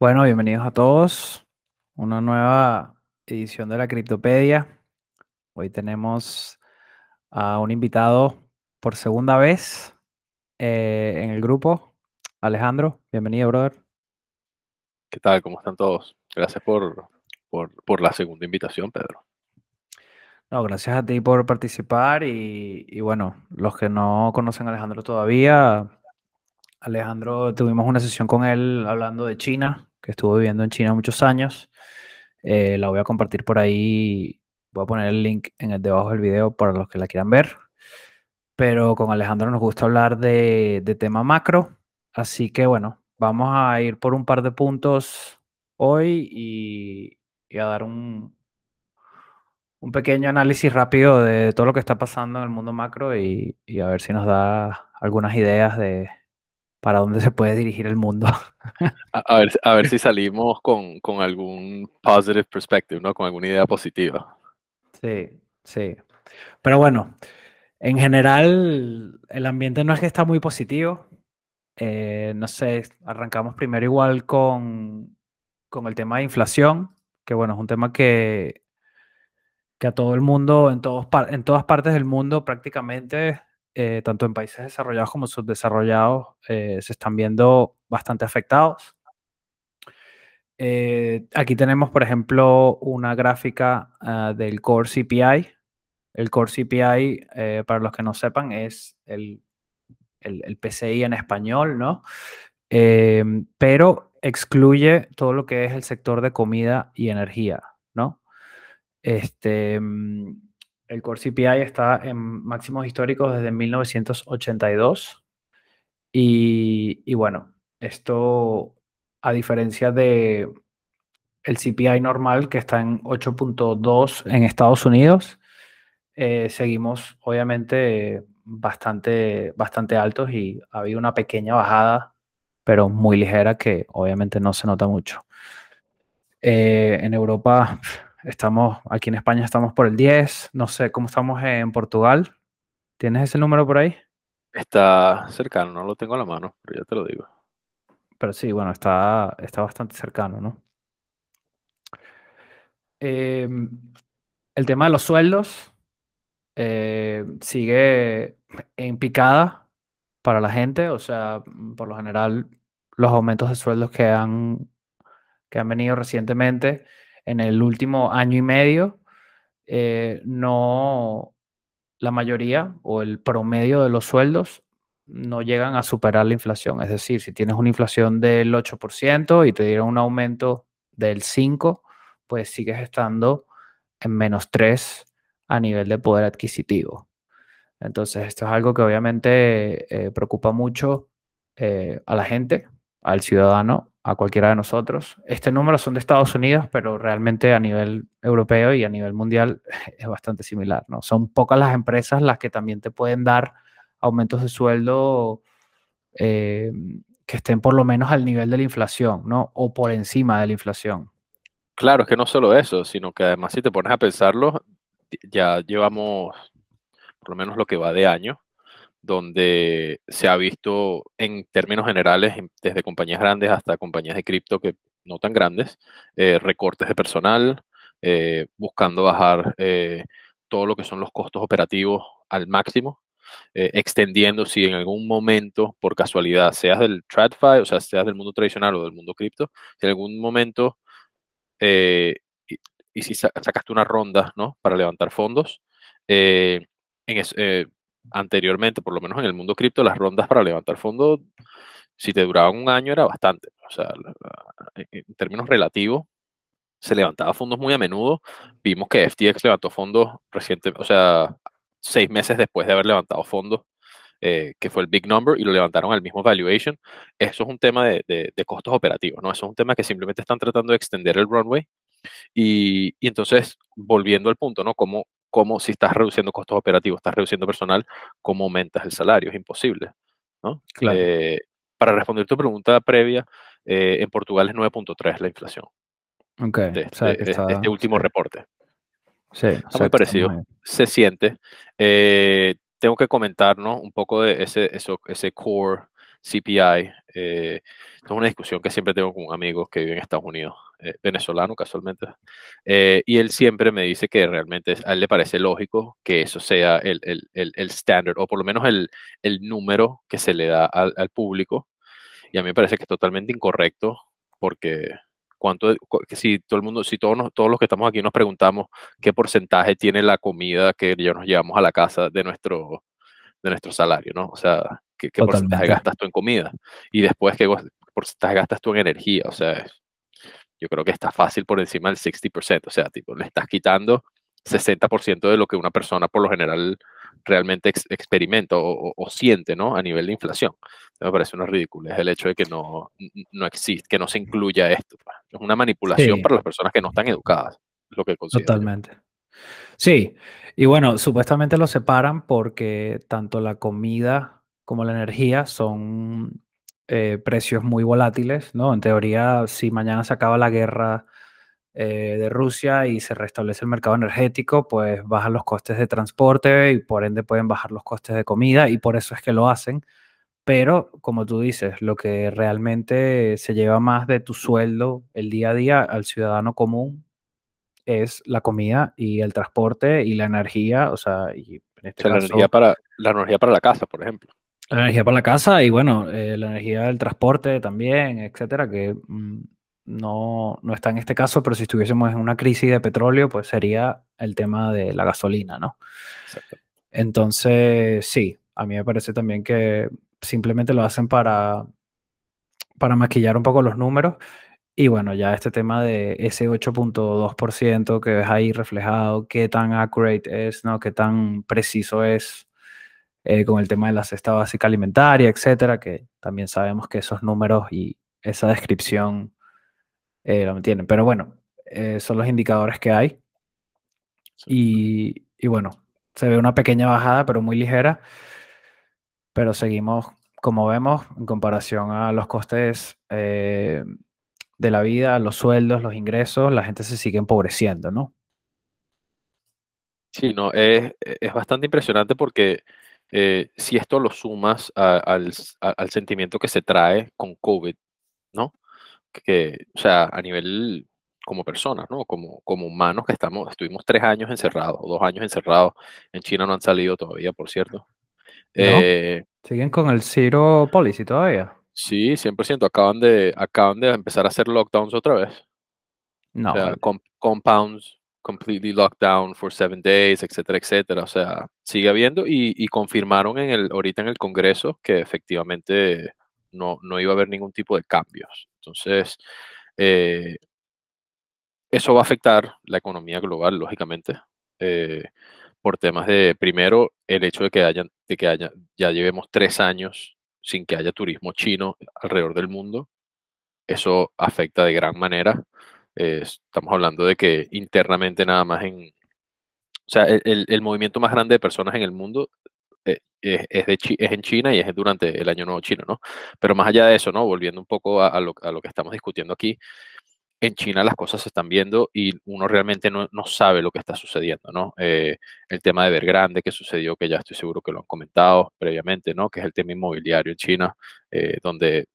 Bueno, bienvenidos a todos. Una nueva edición de la Criptopedia. Hoy tenemos a un invitado por segunda vez eh, en el grupo. Alejandro, bienvenido, brother. ¿Qué tal? ¿Cómo están todos? Gracias por, por, por la segunda invitación, Pedro. No, gracias a ti por participar y, y bueno, los que no conocen a Alejandro todavía, Alejandro, tuvimos una sesión con él hablando de China, que estuvo viviendo en China muchos años. Eh, la voy a compartir por ahí. Voy a poner el link en el debajo del video para los que la quieran ver. Pero con Alejandro nos gusta hablar de, de tema macro. Así que bueno, vamos a ir por un par de puntos hoy y, y a dar un, un pequeño análisis rápido de todo lo que está pasando en el mundo macro y, y a ver si nos da algunas ideas de para dónde se puede dirigir el mundo. A, a ver, a ver si salimos con, con algún positive perspective, ¿no? Con alguna idea positiva. Sí, sí. Pero bueno, en general el ambiente no es que está muy positivo. Eh, no sé, arrancamos primero igual con, con el tema de inflación, que bueno, es un tema que, que a todo el mundo, en, todos, en todas partes del mundo prácticamente, eh, tanto en países desarrollados como subdesarrollados, eh, se están viendo bastante afectados. Eh, aquí tenemos, por ejemplo, una gráfica ah, del Core CPI. El Core CPI, para los que no sepan, es el, el- el PCI en español, ¿no? Em, pero excluye todo lo que es el sector de comida y energía, ¿no? Este, mm, el Core CPI está en máximos históricos desde 1982 y, y bueno, esto a diferencia de el CPI normal que está en 8.2 en Estados Unidos, eh, seguimos obviamente bastante, bastante altos y ha habido una pequeña bajada, pero muy ligera que obviamente no se nota mucho. Eh, en Europa estamos, aquí en España estamos por el 10, no sé cómo estamos en Portugal. ¿Tienes ese número por ahí? Está cercano, no lo tengo a la mano, pero ya te lo digo. Pero sí, bueno, está, está bastante cercano, ¿no? Em, el tema de los sueldos eh, sigue en picada para la gente, o sea, por lo general, los aumentos de sueldos que han, que han venido recientemente en el último año y medio, eh, no, la mayoría o el promedio de los sueldos no llegan a superar la inflación. Es decir, si tienes una inflación del 8% y te dieron un aumento del 5%, pues sigues estando en menos 3 a nivel de poder adquisitivo. Entonces, esto es algo que obviamente eh, preocupa mucho eh, a la gente, al ciudadano, a cualquiera de nosotros. Este número son de Estados Unidos, pero realmente a nivel europeo y a nivel mundial es bastante similar, ¿no? Son pocas las empresas las que también te pueden dar aumentos de sueldo eh, que estén por lo menos al nivel de la inflación, ¿no? O por encima de la inflación. Claro, es que no solo eso, sino que además si te pones a pensarlo, ya llevamos por lo menos lo que va de año, donde se ha visto en términos generales, en- desde compañías grandes hasta compañías de cripto que no tan grandes, eh, recortes de personal, eh, buscando bajar eh, todo lo que son los costos operativos al máximo, extendiendo si en algún momento, por casualidad, seas del TradFi, o sea, seas del mundo tradicional o del mundo cripto, si en algún momento y, si sa- sacaste una ronda, ¿no? Para levantar fondos, en es- anteriormente, por lo menos en el mundo cripto, las rondas para levantar fondos, si te duraban un año era bastante. O sea, en términos relativos, se levantaba fondos muy a menudo. Vimos que FTX levantó fondos reciente, o sea, seis meses después de haber levantado fondos, eh, que fue el big number, y lo levantaron al mismo valuation. Eso es un tema de, de- de costos operativos, ¿no? Eso es un tema que simplemente están tratando de extender el runway. Y, y entonces, volviendo al punto, ¿no? Como, como si estás reduciendo costos operativos, estás reduciendo personal, ¿cómo aumentas el salario? Es imposible, ¿no? Claro. Eh, para responder tu pregunta previa, eh, en Portugal es 9.3 la inflación Ok, de, o sea, de- que de está, este último sí, reporte. sí, o Está sea, muy parecido, se siente. Eh, tengo que comentar, ¿no? Un poco de ese, eso, ese core CPI. Eh, es una discusión que siempre tengo con un amigo que vive en Estados Unidos, eh, venezolano casualmente, eh, y él siempre me dice que realmente a él le parece lógico que eso sea el, el, el, o por lo menos el, el número que se le da al, al, público, y a mí me parece que es totalmente incorrecto porque cuánto, si todo el mundo, si todos, todos los que estamos aquí nos preguntamos qué porcentaje tiene la comida que nos llevamos a la casa de nuestro, de nuestro salario, ¿no? O sea, qué, qué porcentaje gastas tú en comida y después qué porcentaje gastas tú en energía, o sea, yo creo que está fácil por encima del 60%, o sea, tipo, le estás quitando 60% de lo que una persona por lo general realmente experimenta o, siente, ¿no? A nivel de inflación. Me parece una ridícula. Es el hecho de que no, no existe, que no se incluya esto. Pues. Es una manipulación para las personas que no están educadas, lo que considero. Totalmente. Sí, y bueno, supuestamente lo separan porque tanto la comida como la energía son eh, precios muy volátiles, ¿no? En teoría, si mañana se acaba la guerra eh, de Rusia y se restablece el mercado energético, pues bajan los costes de transporte y por ende pueden bajar los costes de comida y por eso es que lo hacen. Pero, como tú dices, lo que realmente se lleva más de tu sueldo el día a día al ciudadano común es la comida y el transporte y la energía, o sea, y este la, energía para, la energía para la casa, por ejemplo. La energía para la casa y bueno, eh, la energía del transporte también, etcétera, que mm, no, no está en este caso, pero si estuviésemos en una crisis de petróleo, pues sería el tema de la gasolina, ¿no? Entonces, sí, a mí me parece también que simplemente lo hacen para, para maquillar un poco los números. Y bueno, ya este tema de ese 8.2% que ves ahí reflejado, qué tan accurate es, ¿no? Qué tan preciso es eh, con el tema de la cesta básica alimentaria, etcétera, que también sabemos que esos números y esa descripción eh, lo mantienen. Pero bueno, eh, son los indicadores que hay. Y, bueno, se ve una pequeña bajada, pero muy ligera. Pero seguimos, como vemos, en comparación a los costes eh, de la vida, los sueldos, los ingresos, la gente se sigue empobreciendo, ¿no? Sí, no, es, bastante impresionante porque si esto lo sumas al, al, sentimiento que se trae con COVID, ¿no? que, o sea, a nivel como personas, ¿no? Como, como humanos que estamos, estuvimos tres años encerrados, dos años encerrados. En China no han salido todavía, por cierto. Eh, ¿Siguen con el zero policy todavía? Sí, 100%. Acaban de, acaban de empezar a hacer lockdowns otra vez. No. O sea, compounds completely locked down for seven days, etcétera, etcétera. O sea, sigue habiendo y, y confirmaron en el, ahorita en el Congreso que efectivamente no, no iba a haber ningún tipo de cambios. Entonces, eh, eso va a afectar la economía global, lógicamente, eh, por temas de, primero, el hecho de que, hayan, de que haya, ya llevemos tres años sin que haya turismo chino alrededor del mundo. Eso afecta de gran manera. Eh, estamos hablando de que internamente nada más en... O sea, el, el, movimiento más grande de personas en el mundo es, de, es en China y es durante el Año Nuevo Chino, ¿no? Pero más allá de eso, ¿no? Volviendo un poco a, lo, a lo, que estamos discutiendo aquí, en China las cosas se están viendo y uno realmente no, no sabe lo que está sucediendo, ¿no? Eh, el tema de Vergrande que sucedió, que ya estoy seguro que lo han comentado previamente, ¿no? Que es el tema inmobiliario en China, eh, donde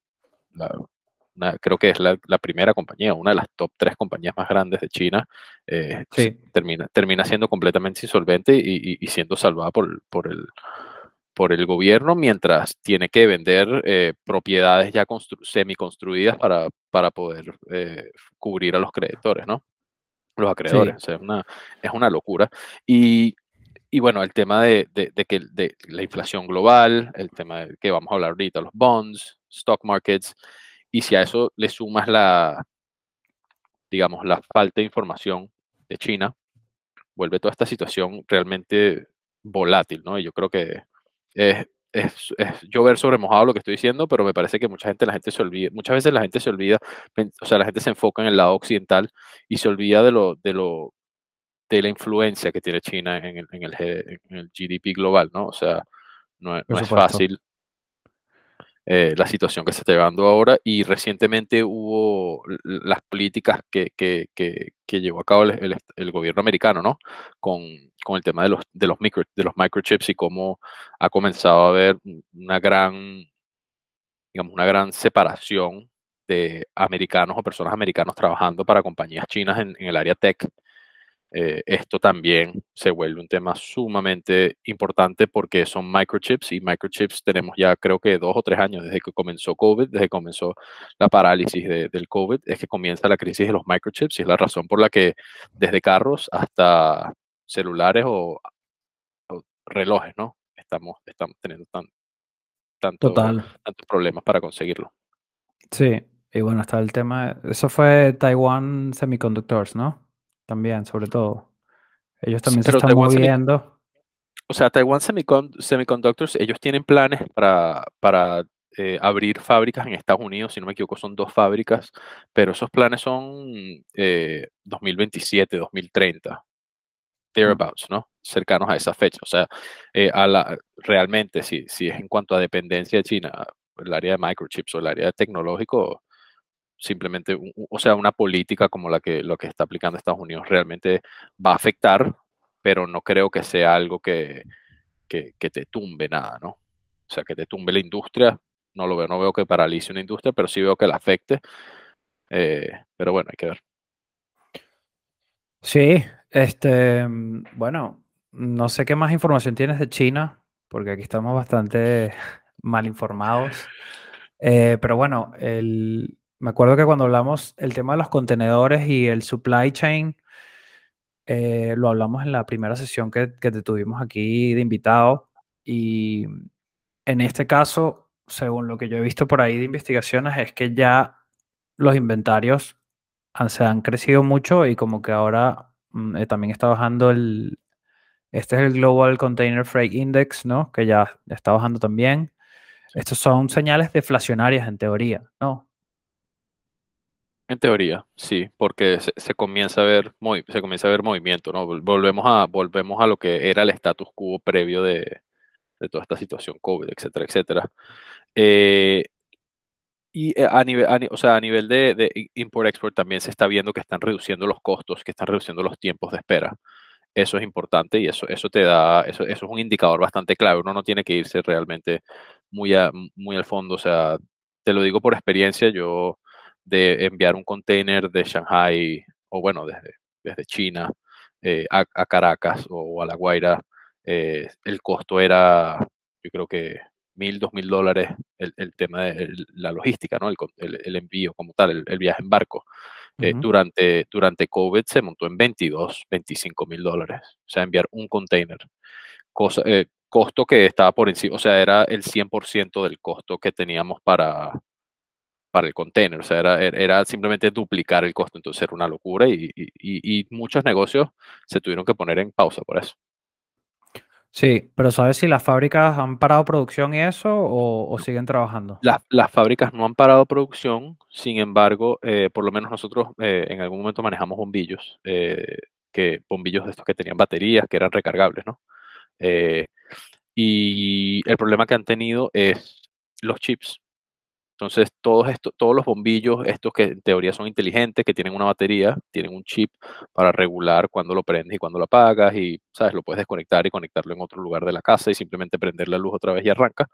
creo que es la, la, primera compañía, una de las top tres compañías más grandes de China, eh, termina, termina siendo completamente insolvente y, y, siendo salvada por, por el por el gobierno mientras tiene que vender eh, propiedades ya semi-construidas para, para poder eh, cubrir a los creditores, ¿no? Los acreedores. es, una, es una locura. Y, y bueno, el tema de, de, que de la inflación global, el tema de que vamos a hablar ahorita, los bonds, stock markets, y si a eso le sumas la, digamos, la falta de información de China, vuelve toda esta situación realmente volátil, ¿no? Y yo creo que es, es, es, llover sobre mojado lo que estoy diciendo, pero me parece que mucha gente, la gente se olvida, muchas veces la gente se olvida, o sea, la gente se enfoca en el lado occidental y se olvida de lo, de lo, de la influencia que tiene China en el, en el, en el GDP global, ¿no? O sea, no, no es fácil eh, la situación que se está llevando ahora y recientemente hubo las políticas que, que, que, que llevó a cabo el, el, gobierno americano, ¿no? Con, con, el tema de los, de, los micro, de los microchips y cómo ha comenzado a haber una gran digamos, una gran separación de americanos o personas americanos trabajando para compañías chinas en, en el área tech eh, esto también se vuelve un tema sumamente importante porque son microchips y microchips tenemos ya creo que dos o tres años desde que comenzó COVID, desde que comenzó la parálisis del COVID, es que comienza la crisis de los microchips y es la razón por la que desde carros hasta celulares o, relojes, ¿no? Estamos, estamos teniendo tan, tanto, tantos problemas para conseguirlo. Sí, y bueno, está el tema, eso fue Taiwan Semiconductors, ¿no? También, sobre todo. Ellos también se están moviendo. o sea, Taiwan Semiconductors, ellos tienen planes para, para eh, abrir fábricas en Estados Unidos, si no me equivoco, son dos fábricas, pero esos planes son 2027, 2030, mm. thereabouts, ¿no? Cercanos a esa fecha. O sea, eh, a la, realmente, si, si es en cuanto a dependencia de China, el área de microchips o el área tecnológico, simplemente, o sea, una política como la que, lo que está aplicando Estados Unidos realmente va a afectar, pero no creo que sea algo que, que, te tumbe nada, ¿no? O sea, que te tumbe la industria, no lo veo, no veo que paralice una industria, pero sí veo que la afecte. Eh, pero bueno, hay que ver. Sí, este, bueno, no sé qué más información tienes de China, porque aquí estamos bastante mal informados. Eh, pero bueno, el, me acuerdo que cuando hablamos el tema de los contenedores y el supply chain, eh, lo hablamos en la primera sesión que, que te tuvimos aquí de invitado. Y en este caso, según lo que yo he visto por ahí de investigaciones, es que ya los inventarios se han crecido mucho y como que ahora mm, eh, también está bajando el, este es el Global Container Freight Index, ¿no? Que ya está bajando también. Estos son señales deflacionarias en teoría, ¿no? En teoría, sí, porque se, comienza a ver se comienza a ver movimiento, ¿no? Volvemos a, volvemos a lo que era el status quo previo de, toda esta situación COVID, etcétera, etcétera. Eh, y eh, a nivel, o sea, a nivel de, de import-export también se está viendo que están reduciendo los costos, que están reduciendo los tiempos de espera. Eso es importante y eso, eso te da, eso, eso es un indicador bastante clave. Uno no tiene que irse realmente muy, muy al fondo. O sea, te lo digo por experiencia, yo de enviar un container de Shanghai o bueno, desde, desde China eh, a, Caracas o, a La Guaira, eh, el costo era, yo creo que mil, dos mil dólares el, tema de la logística, ¿no? El, envío como tal, el, viaje en barco. Eh, durante, durante COVID se montó en 22, 25 mil dólares. O sea, enviar un container. Cosa, costo que estaba por encima, o sea, era el 100% del costo que teníamos para, para el container, o sea, era, era simplemente duplicar el costo, entonces era una locura y, y, muchos negocios se tuvieron que poner en pausa por eso. Sí, pero ¿sabes si las fábricas han parado producción y eso o, siguen trabajando? las fábricas no han parado producción, sin embargo, eh, por lo menos nosotros eh, en algún momento manejamos bombillos, eh, que, bombillos de estos que tenían baterías, que eran recargables, ¿no? y el problema que han tenido es los chips. Entonces, todos, estos, todos los bombillos, estos que en teoría son inteligentes, que tienen una batería, tienen un chip para regular cuándo lo prendes y cuándo lo apagas y, ¿sabes? Lo puedes desconectar y conectarlo en otro lugar de la casa y simplemente prender la luz otra vez y arranca.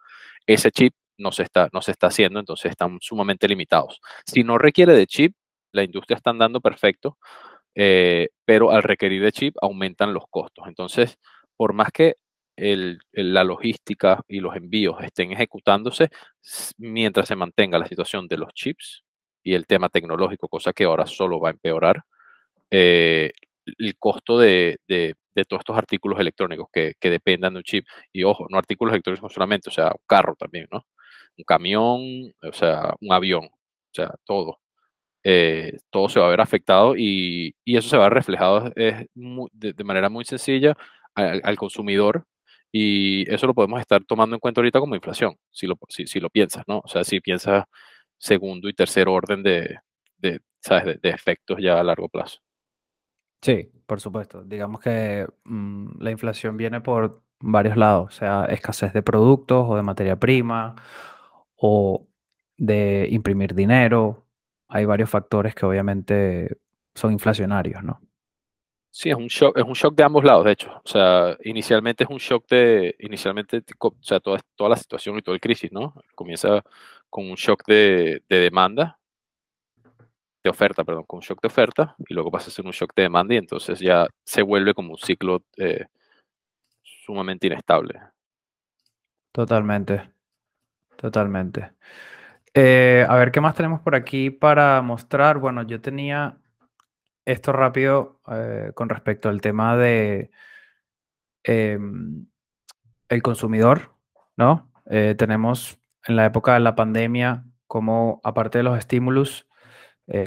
Ese chip no se está, no se está haciendo, entonces están sumamente limitados. Si no requiere de chip, la industria está andando perfecto, eh, pero al requerir de chip aumentan los costos. Entonces, por más que la logística y los envíos estén ejecutándose mientras se mantenga la situación de los chips y el tema tecnológico, cosa que ahora solo va a empeorar, eh, el costo de, todos estos artículos electrónicos que, dependan de un chip, y ojo, no artículos electrónicos solamente, o sea, un carro también, ¿no? Un camión, o sea, un avión, o sea, todo. Eh, todo se va a ver afectado y, eso se va reflejado de, manera muy sencilla al consumidor y eso lo podemos estar tomando en cuenta ahorita como inflación, si lo, si, lo piensas, ¿no? O sea, si piensas segundo y tercer orden de, de ¿sabes? De, efectos ya a largo plazo. Sí, por supuesto. Digamos que mm, la inflación viene por varios lados, o sea, escasez de productos o de materia prima o de imprimir dinero. Hay varios factores que obviamente son inflacionarios, ¿no? Sí, es un shock, es un shock de ambos lados, de hecho. O sea, inicialmente es un shock de, inicialmente, o sea, toda, toda la situación y toda el crisis, ¿no? Comienza con un shock de, demanda, de oferta, perdón, con un shock de oferta, y luego pasa a ser un shock de demanda y entonces ya se vuelve como un ciclo eh, sumamente inestable. Totalmente, totalmente. Eh, a ver, ¿qué más tenemos por aquí para mostrar? Bueno, yo tenía esto rápido eh, con respecto al tema de em, el consumidor, ¿no? Eh, tenemos en la época de la pandemia como aparte de los estímulos,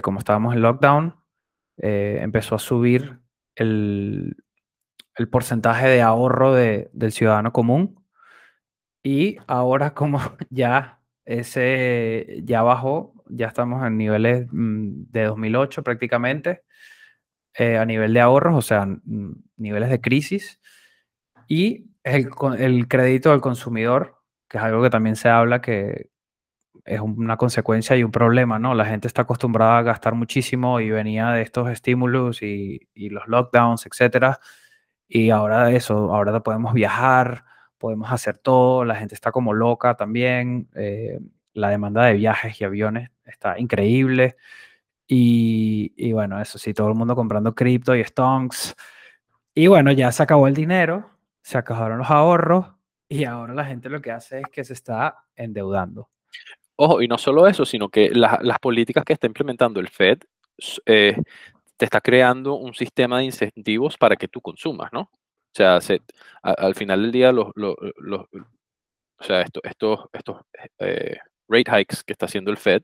como estábamos en lockdown, empezó a subir el, el porcentaje de ahorro de, del ciudadano común y ahora como ya ese ya bajó, ya estamos en niveles mm, de 2008 prácticamente, eh, a nivel de ahorros, o sea, niveles de crisis. Y el, crédito del consumidor, que es algo que también se habla que es una consecuencia y un problema, ¿no? La gente está acostumbrada a gastar muchísimo y venía de estos estímulos y, y los lockdowns, etcétera. Y ahora eso, ahora podemos viajar, podemos hacer todo, la gente está como loca también, eh, la demanda de viajes y aviones está increíble. Y, bueno, eso sí, todo el mundo comprando cripto y stonks. Y bueno, ya se acabó el dinero, se acabaron los ahorros y ahora la gente lo que hace es que se está endeudando. Ojo, y no solo eso, sino que las políticas que está implementando el Fed eh, te está creando un sistema de incentivos para que tú consumas, ¿no? O sea, al final del día, los, o sea, estos, estos eh, rate hikes que está haciendo el Fed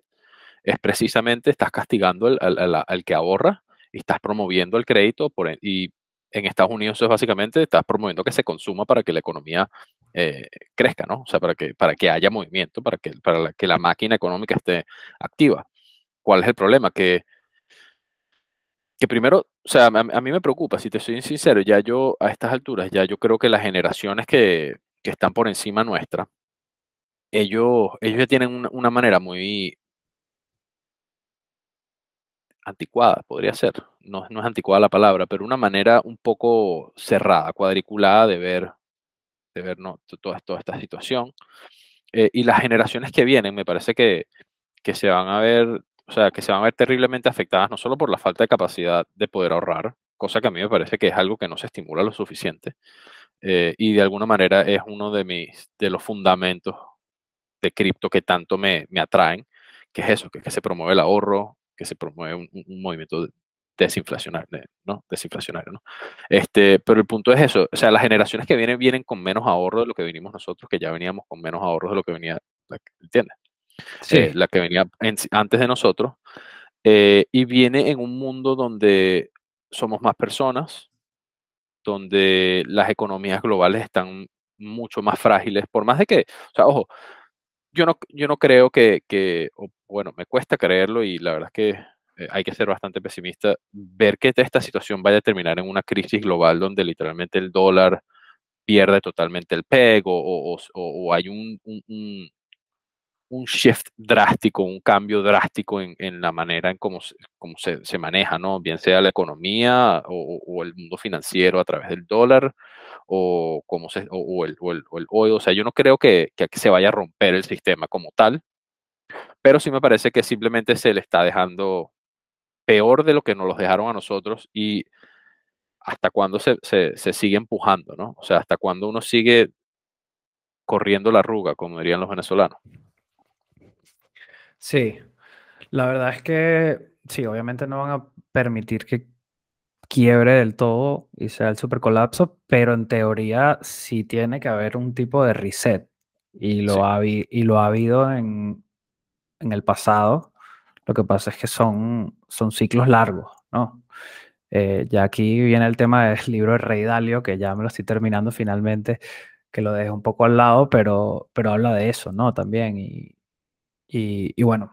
es precisamente, estás castigando al, que ahorra y estás promoviendo el crédito y en Estados Unidos es básicamente, estás promoviendo que se consuma para que la economía eh, crezca, ¿no? O sea, para que, para que haya movimiento, para que, para que la máquina económica esté activa. ¿Cuál es el problema? Que que primero, o sea, a, mí me preocupa, si te soy sincero, ya yo a estas alturas, ya yo creo que las generaciones que, están por encima nuestra, ellos, ellos ya tienen una, manera muy anticuada, podría ser, no, no es anticuada la palabra, pero una manera un poco cerrada, cuadriculada de ver, de ver ¿no? toda, toda esta situación. Eh, y las generaciones que vienen, me parece que, que se van a ver o sea, que se van a ver terriblemente afectadas no solo por la falta de capacidad de poder ahorrar, cosa que a mí me parece que es algo que no se estimula lo suficiente, eh, y de alguna manera es uno de, mis, de los fundamentos de cripto que tanto me, me atraen, que es eso, que, que se promueve el ahorro, que se promueve un, movimiento desinflacionario, ¿no? Desinflacionario, ¿no? Este, pero el punto es eso, o sea, las generaciones que vienen vienen con menos ahorro de lo que venimos nosotros, que ya veníamos con menos ahorro de lo que venía, ¿entiendes? Eh, la que venía antes de nosotros, eh, y viene en un mundo donde somos más personas, donde las economías globales están mucho más frágiles, por más de que, o sea, ojo, yo no, yo no creo que, que bueno, me cuesta creerlo y la verdad es que eh, hay que ser bastante pesimista, ver que esta situación vaya a terminar en una crisis global donde literalmente el dólar pierde totalmente el peg o, o, hay un, un shift drástico, un cambio drástico en, la manera en cómo, se, cómo se, maneja, ¿no? Bien sea la economía o, el mundo financiero a través del dólar o, cómo se, o, el, o, el, o O sea, yo no creo que, que se vaya a romper el sistema como tal, pero sí me parece que simplemente se le está dejando peor de lo que nos los dejaron a nosotros y hasta cuándo se, se, se sigue empujando, ¿no? O sea, hasta cuándo uno sigue corriendo la arruga, como dirían los venezolanos. Sí, la verdad es que sí, obviamente no van a permitir que quiebre del todo y sea el supercolapso, pero en teoría sí tiene que haber un tipo de reset y lo, ha, y lo ha habido en, el pasado. Lo que pasa es que son, son ciclos largos, ¿no? Eh, ya aquí viene el tema del libro de Rey Dalio, que ya me lo estoy terminando finalmente, que lo dejo un poco al lado, pero, pero habla de eso, ¿no? También. Y, y, bueno,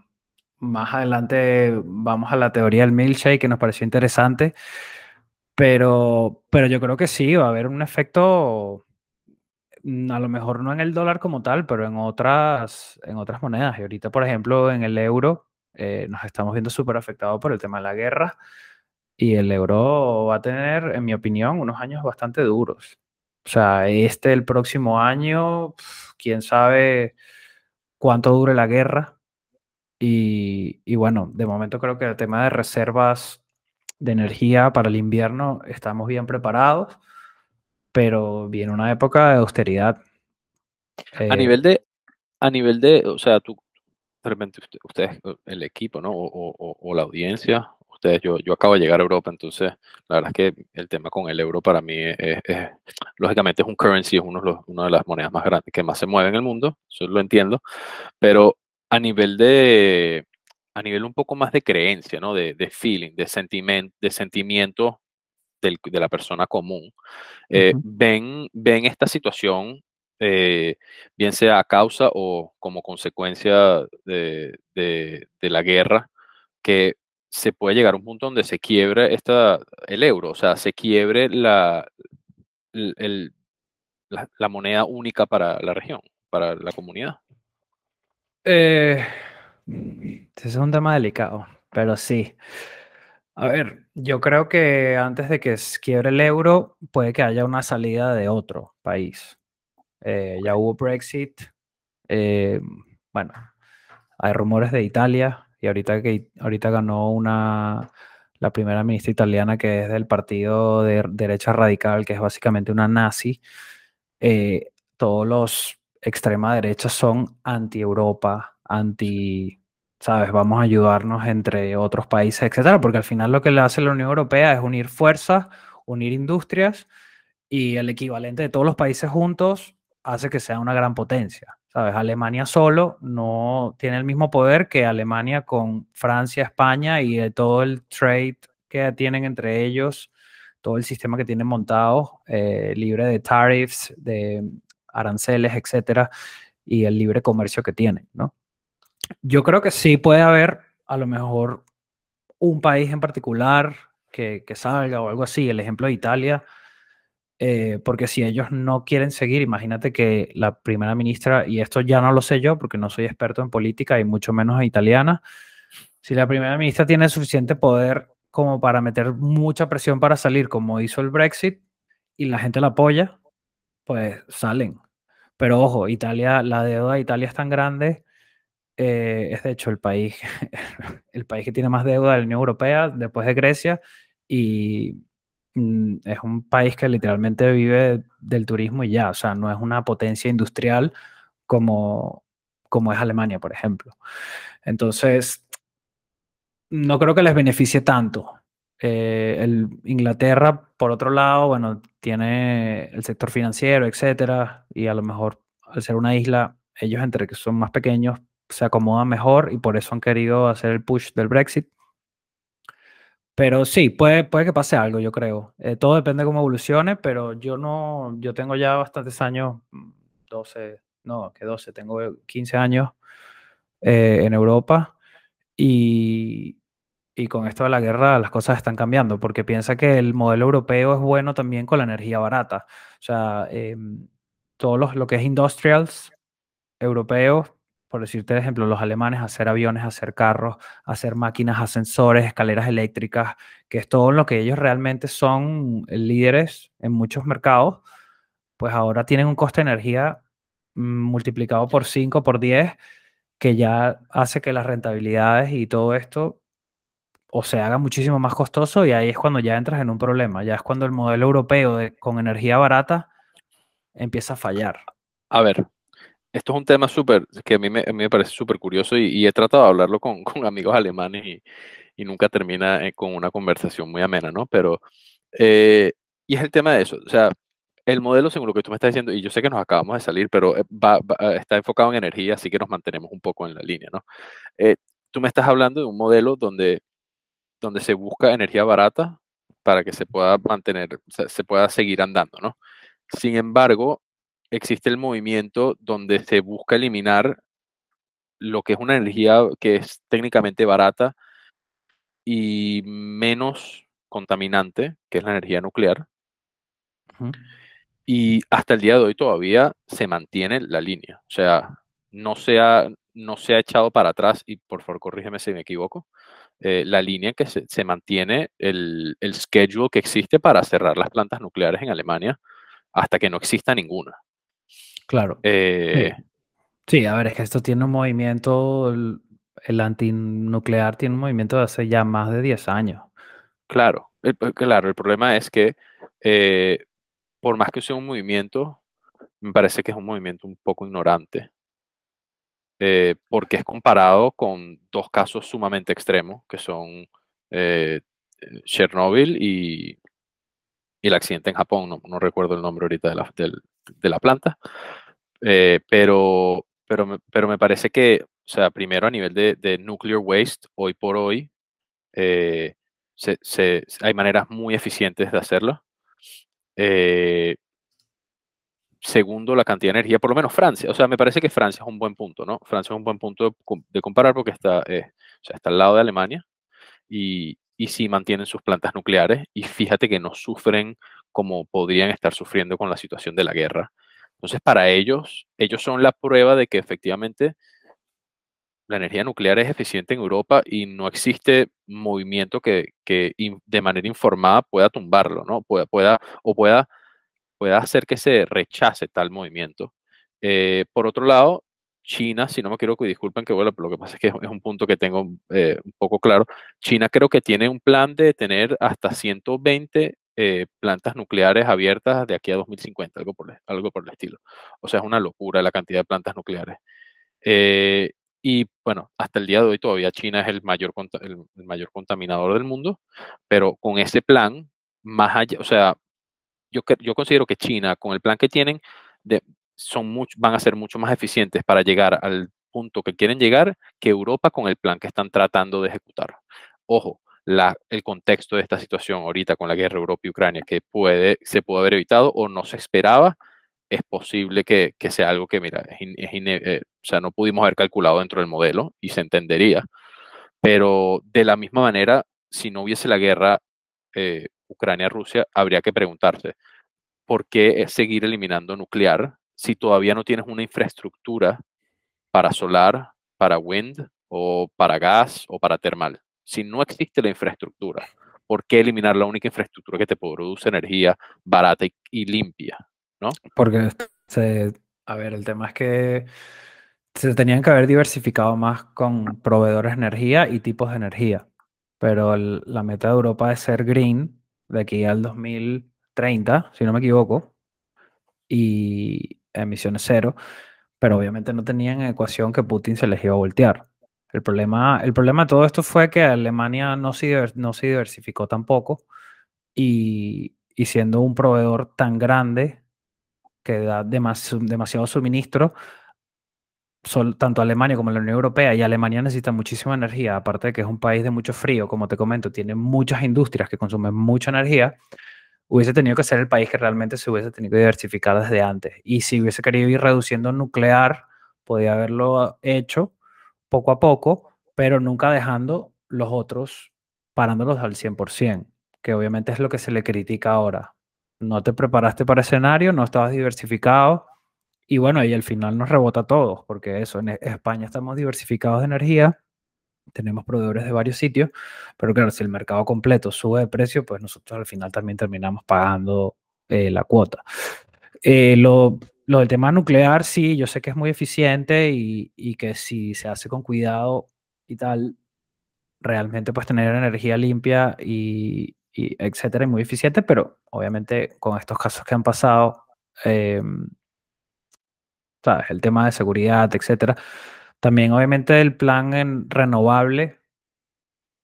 más adelante vamos a la teoría del milkshake que nos pareció interesante, pero, pero yo creo que sí, va a haber un efecto, a lo mejor no en el dólar como tal, pero en otras, en otras monedas. Y ahorita, por ejemplo, en el euro eh, nos estamos viendo súper afectados por el tema de la guerra y el euro va a tener, en mi opinión, unos años bastante duros. O sea, este, el próximo año, quién sabe cuánto dure la guerra, Y, y bueno, de momento creo que el tema de reservas de energía para el invierno estamos bien preparados, pero viene una época de austeridad. A Eh, nivel de, a nivel de, o sea, tú, de repente usted- ustedes, el equipo, ¿no? O, o- la audiencia, ustedes, yo, yo acabo de llegar a Europa, entonces la verdad es que el tema con el euro para mí es, es- lógicamente es un currency, es uno de, los- una de las monedas más grandes que más se mueve en el mundo, eso lo entiendo, pero a nivel de, a nivel un poco más de creencia, ¿no? De, de feeling, de sentimiento, de sentimiento del- de la persona común, eh, ven, ven esta situación, eh, bien sea a causa o como consecuencia de, de- de la guerra, que se puede llegar a un punto donde se quiebre esta, el euro, o sea, se quiebre la, el- el- la, la moneda única para la región, para la comunidad. Eh, ese es un tema delicado, pero sí. A ver, yo creo que antes de que quiebre el euro, puede que haya una salida de otro país. Eh, ya hubo Brexit. eh, bueno, hay rumores de Italia y ahorita que ahorita ganó una la primera ministra italiana que es del partido de derecha radical, que es básicamente una nazi. eh, todos los extrema derecha son anti-Europa, anti, ¿sabes? Vamos a ayudarnos entre otros países, etcétera, porque al final lo que le hace la Unión Europea es unir fuerzas, unir industrias y el equivalente de todos los países juntos hace que sea una gran potencia. ¿Sabes? Alemania solo no tiene el mismo poder que Alemania con Francia, España y todo el trade que tienen entre ellos, todo el sistema que tienen montado, eh, libre de tariffs, de aranceles, etcétera, y el libre comercio que tienen, ¿no? Yo creo que sí puede haber a lo mejor un país en particular que, salga o algo así, el ejemplo de Italia, eh, porque si ellos no quieren seguir, imagínate que la primera ministra, y esto ya no lo sé yo porque no soy experto en política y mucho menos italiana, si la primera ministra tiene suficiente poder como para meter mucha presión para salir, como hizo el Brexit, y la gente la apoya, pues salen. Pero ojo, Italia, la deuda de Italia es tan grande, eh, es de hecho el país, el país que tiene más deuda de la Unión Europea después de Grecia y mm, es un país que literalmente vive del turismo y ya, o sea, no es una potencia industrial como, como es Alemania, por ejemplo. Entonces, no creo que les beneficie tanto. Eh, el Inglaterra, por otro lado, bueno, tiene el sector financiero, etcétera, y a lo mejor al ser una isla, ellos entre que son más pequeños se acomodan mejor y por eso han querido hacer el push del Brexit. Pero sí, puede, puede que pase algo, yo creo. Eh, todo depende de cómo evolucione, pero yo no, yo tengo ya bastantes años, 12, no, que 12, tengo 15 años eh, en Europa y, y con esto de la guerra las cosas están cambiando, porque piensa que el modelo europeo es bueno también con la energía barata. O sea, eh, todos los, lo que es industrials europeos, por decirte de ejemplo, los alemanes, hacer aviones, hacer carros, hacer máquinas, ascensores, escaleras eléctricas, que es todo lo que ellos realmente son líderes en muchos mercados, pues ahora tienen un coste de energía mm, multiplicado por 5, por 10, que ya hace que las rentabilidades y todo esto o se haga muchísimo más costoso y ahí es cuando ya entras en un problema, ya es cuando el modelo europeo de, con energía barata empieza a fallar. A ver, esto es un tema súper, que a mí me, a mí me parece súper curioso y, he tratado de hablarlo con, con amigos alemanes y, nunca termina eh, con una conversación muy amena, ¿no? Pero, eh, y es el tema de eso, o sea, el modelo, según lo que tú me estás diciendo, y yo sé que nos acabamos de salir, pero eh, va, va, está enfocado en energía, así que nos mantenemos un poco en la línea, ¿no? Tú me estás hablando de un modelo donde, donde se busca energía barata para que se pueda mantener, se pueda seguir andando, ¿no? Sin embargo, existe el movimiento donde se busca eliminar lo que es una energía que es técnicamente barata y menos contaminante, que es la energía nuclear. Uh -huh. Y hasta el día de hoy todavía se mantiene la línea. O sea, no se ha, no se ha echado para atrás, y por favor corrígeme si me equivoco, eh, la línea que se, se mantiene, el, el schedule que existe para cerrar las plantas nucleares en Alemania hasta que no exista ninguna. Claro. Eh, sí. sí. a ver, es que esto tiene un movimiento el antinuclear tiene un movimiento de hace ya más de 10 años. Claro, el, claro, el problema es que eh, por más que sea un movimiento, me parece que es un movimiento un poco ignorante. Eh, porque es comparado con dos casos sumamente extremos, que son eh, Chernobyl y, el accidente en Japón, no, recuerdo el nombre ahorita de la, de, la planta, eh, pero, pero, pero me parece que, o sea, primero a nivel de, nuclear waste, hoy por hoy, se, hay maneras muy eficientes de hacerlo. segundo, la cantidad de energía, por lo menos Francia. O sea, me parece que Francia es un buen punto, ¿no? Francia es un buen punto de, comparar porque está, o sea, está al lado de Alemania y, y sí mantienen sus plantas nucleares y fíjate que no sufren como podrían estar sufriendo con la situación de la guerra. Entonces, para ellos, ellos son la prueba de que efectivamente la energía nuclear es eficiente en Europa y no existe movimiento que, que de manera informada pueda tumbarlo, ¿no? Pueda, pueda, o pueda, pueda hacer que se rechace tal movimiento. Eh, por otro lado, China, si no me quiero que disculpen que pero lo que pasa es que es un punto que tengo eh, un poco claro. China creo que tiene un plan de tener hasta 120 eh, plantas nucleares abiertas de aquí a 2050, algo por, algo por el estilo. O sea, es una locura la cantidad de plantas nucleares. Eh, y bueno, hasta el día de hoy todavía China es el mayor, el, mayor contaminador del mundo, pero con ese plan, más allá, o sea, yo, yo considero que China, con el plan que tienen, de, son van a ser mucho más eficientes para llegar al punto que quieren llegar que Europa con el plan que están tratando de ejecutar. Ojo, la, el contexto de esta situación ahorita con la guerra Europa y Ucrania, que puede, se pudo haber evitado o no se esperaba, es posible que, que sea algo que, mira, es, eh, o sea, no pudimos haber calculado dentro del modelo y se entendería. Pero de la misma manera, si no hubiese la guerra eh, Ucrania-Rusia, habría que preguntarse, ¿por qué seguir eliminando nuclear si todavía no tienes una infraestructura para solar, para wind o para gas o para termal. Si no existe la infraestructura, ¿por qué eliminar la única infraestructura que te produce energía barata y, limpia? ¿no? Porque, a ver, el tema es que se tenían que haber diversificado más con proveedores de energía y tipos de energía. Pero la meta de Europa es ser green de aquí al 2030, si no me equivoco. Y emisiones cero, pero obviamente no tenían ecuación que Putin se les iba a voltear. El problema, el problema de todo esto fue que Alemania no se, no se diversificó tampoco y, y siendo un proveedor tan grande que da demasiado suministro, tanto Alemania como la Unión Europea, y Alemania necesita muchísima energía, aparte de que es un país de mucho frío, como te comento, tiene muchas industrias que consumen mucha energía, hubiese tenido que ser el país que realmente se hubiese tenido que diversificar desde antes. Y si hubiese querido ir reduciendo nuclear, podía haberlo hecho poco a poco, pero nunca dejando los otros, parándolos al 100%, que obviamente es lo que se le critica ahora. No te preparaste para escenario, no estabas diversificado. Y bueno, y al final nos rebota a todos, porque eso, en España estamos diversificados de energía, tenemos proveedores de varios sitios, pero claro, si el mercado completo sube de precio, pues nosotros al final también terminamos pagando eh, la cuota. Eh, lo, lo, del tema nuclear, sí, yo sé que es muy eficiente y, y, que si se hace con cuidado y tal, realmente puedes tener energía limpia y, etcétera, y muy eficiente, pero obviamente con estos casos que han pasado, eh, ¿sabes? El tema de seguridad, etcétera, también, obviamente, el plan en renovable.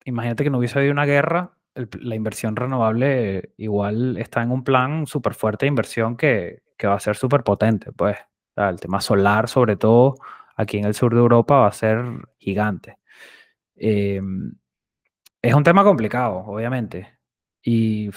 Imagínate que no hubiese habido una guerra, la inversión renovable igual está en un plan súper fuerte de inversión que, va a ser súper potente. Pues el tema solar, sobre todo aquí en el sur de Europa, va a ser gigante. Em, es un tema complicado, obviamente. Y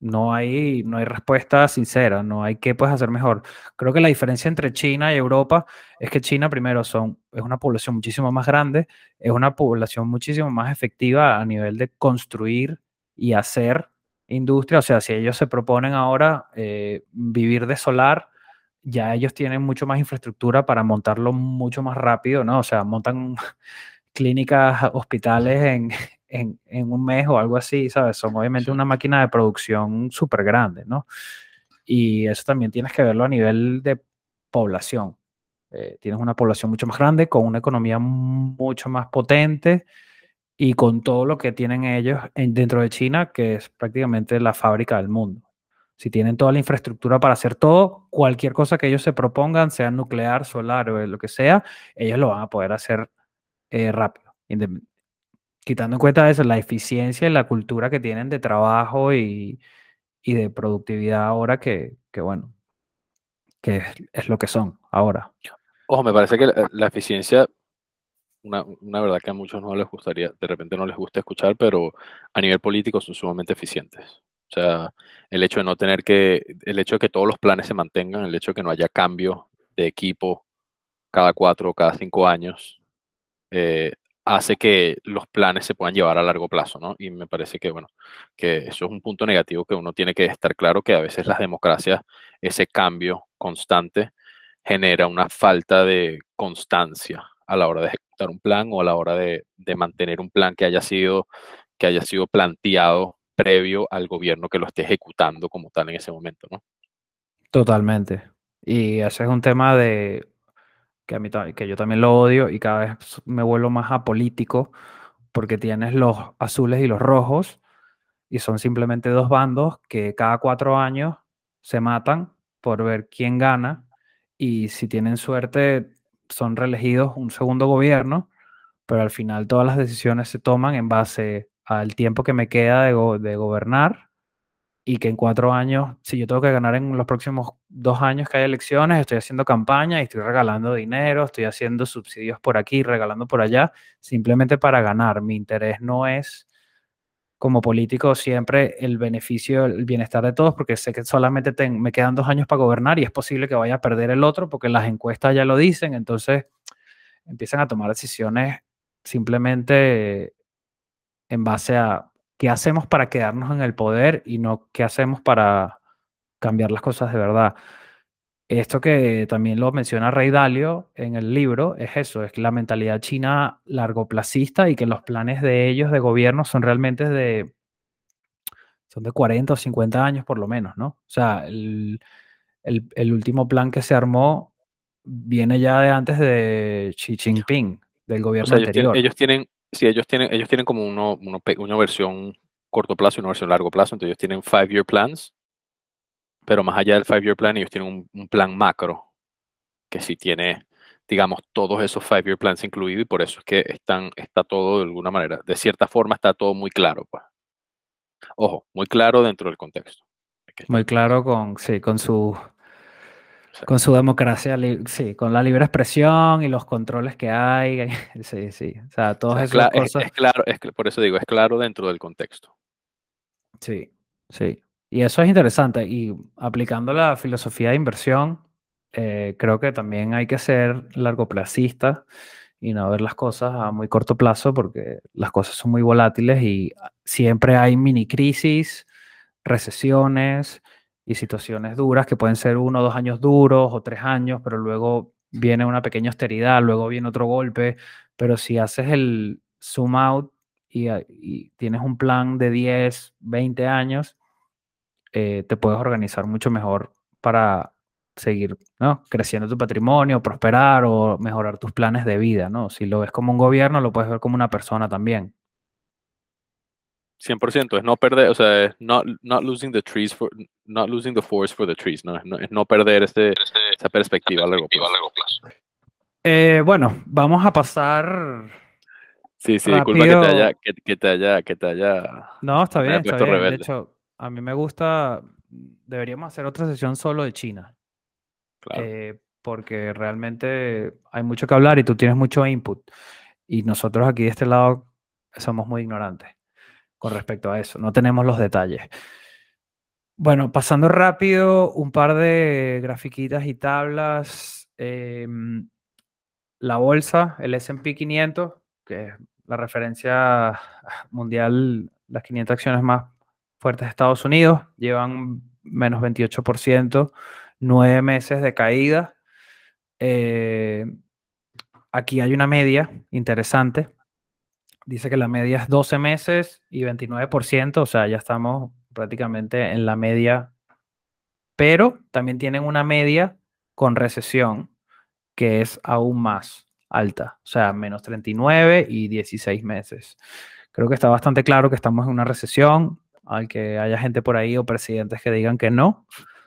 no hay, no hay respuesta sincera, no hay qué puedes hacer mejor. Creo que la diferencia entre China y Europa es que China primero son, es una población muchísimo más grande, es una población muchísimo más efectiva a nivel de construir y hacer industria. O sea, si ellos se proponen ahora eh, vivir de solar, ya ellos tienen mucho más infraestructura para montarlo mucho más rápido, ¿no? O sea, montan clínicas, hospitales en, en, un mes o algo así, ¿sabes? Son obviamente una máquina de producción súper grande, ¿no? Y eso también tienes que verlo a nivel de población. Eh, tienes una población mucho más grande, con una economía mucho más potente y con todo lo que tienen ellos dentro de China, que es prácticamente la fábrica del mundo. Si tienen toda la infraestructura para hacer todo, cualquier cosa que ellos se propongan, sea nuclear, solar o lo que sea, ellos lo van a poder hacer eh, rápido. Quitando en cuenta eso, la eficiencia y la cultura que tienen de trabajo y, de productividad ahora que, bueno, que es, lo que son ahora. Ojo, me parece que la, eficiencia, una, una, verdad que a muchos no les gustaría, de repente no les gusta escuchar, pero a nivel político son sumamente eficientes. O sea, el hecho de no tener que, el hecho de que todos los planes se mantengan, el hecho de que no haya cambio de equipo cada cuatro o cada cinco años, eh, hace que los planes se puedan llevar a largo plazo, ¿no? Y me parece que, bueno, que eso es un punto negativo que uno tiene que estar claro que a veces las democracias, ese cambio constante genera una falta de constancia a la hora de ejecutar un plan o a la hora de, de mantener un plan que haya sido, que haya sido planteado previo al gobierno que lo esté ejecutando como tal en ese momento, ¿no? Totalmente. Y ese es un tema de que a mí que yo también lo odio y cada vez me vuelvo más apolítico porque tienes los azules y los rojos y son simplemente dos bandos que cada cuatro años se matan por ver quién gana y si tienen suerte son reelegidos un segundo gobierno, pero al final todas las decisiones se toman en base al tiempo que me queda de, gobernar y que en cuatro años, si yo tengo que ganar en los próximos dos años que hay elecciones, estoy haciendo campaña y estoy regalando dinero, estoy haciendo subsidios por aquí, regalando por allá, simplemente para ganar. Mi interés no es como político siempre el beneficio, el bienestar de todos, porque sé que solamente me quedan dos años para gobernar y es posible que vaya a perder el otro porque las encuestas ya lo dicen, entonces empiezan a tomar decisiones simplemente en base a qué hacemos para quedarnos en el poder y no qué hacemos para cambiar las cosas de verdad. Esto que también lo menciona Rey Dalio en el libro es eso, es la mentalidad china largoplacista y que los planes de ellos de gobierno son realmente de, son de 40 o 50 años por lo menos, ¿no? O sea, el, último plan que se armó viene ya de antes de Xi Jinping, del gobierno anterior. ellos tienen Sí, ellos tienen, ellos tienen como uno, una versión corto plazo y una versión largo plazo. Entonces ellos tienen five-year plans, pero más allá del five-year plan, ellos tienen un, plan macro que sí tiene, digamos, todos esos five-year plans incluidos y por eso es que están, está todo de alguna manera, de cierta forma está todo muy claro. Pues. Ojo, muy claro dentro del contexto. Muy claro con, sí, con su con su democracia, sí, con la libre expresión y los controles que hay. Sí, sí. O sea, todas esas cosas. Es, claro, es, por eso digo, es claro dentro del contexto. Sí, sí. Y eso es interesante. Y aplicando la filosofía de inversión, eh, creo que también hay que ser largoplacista y no ver las cosas a muy corto plazo porque las cosas son muy volátiles y siempre hay mini crisis, recesiones y situaciones duras que pueden ser uno o dos años duros o tres años, pero luego viene una pequeña austeridad, luego viene otro golpe, pero si haces el zoom out y, tienes un plan de 10, 20 años, eh, te puedes organizar mucho mejor para seguir ¿no? creciendo tu patrimonio, prosperar o mejorar tus planes de vida. ¿no? Si lo ves como un gobierno, lo puedes ver como una persona también. 100%, es no perder, o sea, es not, not losing the trees for, not losing the forest for the trees, ¿no? Es no, perder ese, esa perspectiva, a largo plazo. Eh, bueno, vamos a pasar. Sí, sí, disculpa que te haya, que, te haya, que te haya. No, está bien, está bien. De hecho, a mí me gusta. Deberíamos hacer otra sesión solo de China. Claro. Eh, porque realmente hay mucho que hablar y tú tienes mucho input. Y nosotros aquí de este lado somos muy ignorantes con respecto a eso. No tenemos los detalles. Bueno, pasando rápido, un par de grafiquitas y tablas. Em, la bolsa, el SP 500, que es la referencia mundial, las 500 acciones más fuertes de Estados Unidos, llevan menos 28%, nueve meses de caída. Eh, aquí hay una media interesante dice que la media es 12 meses y 29%, o sea, ya estamos prácticamente en la media, pero también tienen una media con recesión, que es aún más alta, o sea, menos 39 y 16 meses. Creo que está bastante claro que estamos en una recesión, al que haya gente por ahí o presidentes que digan que no.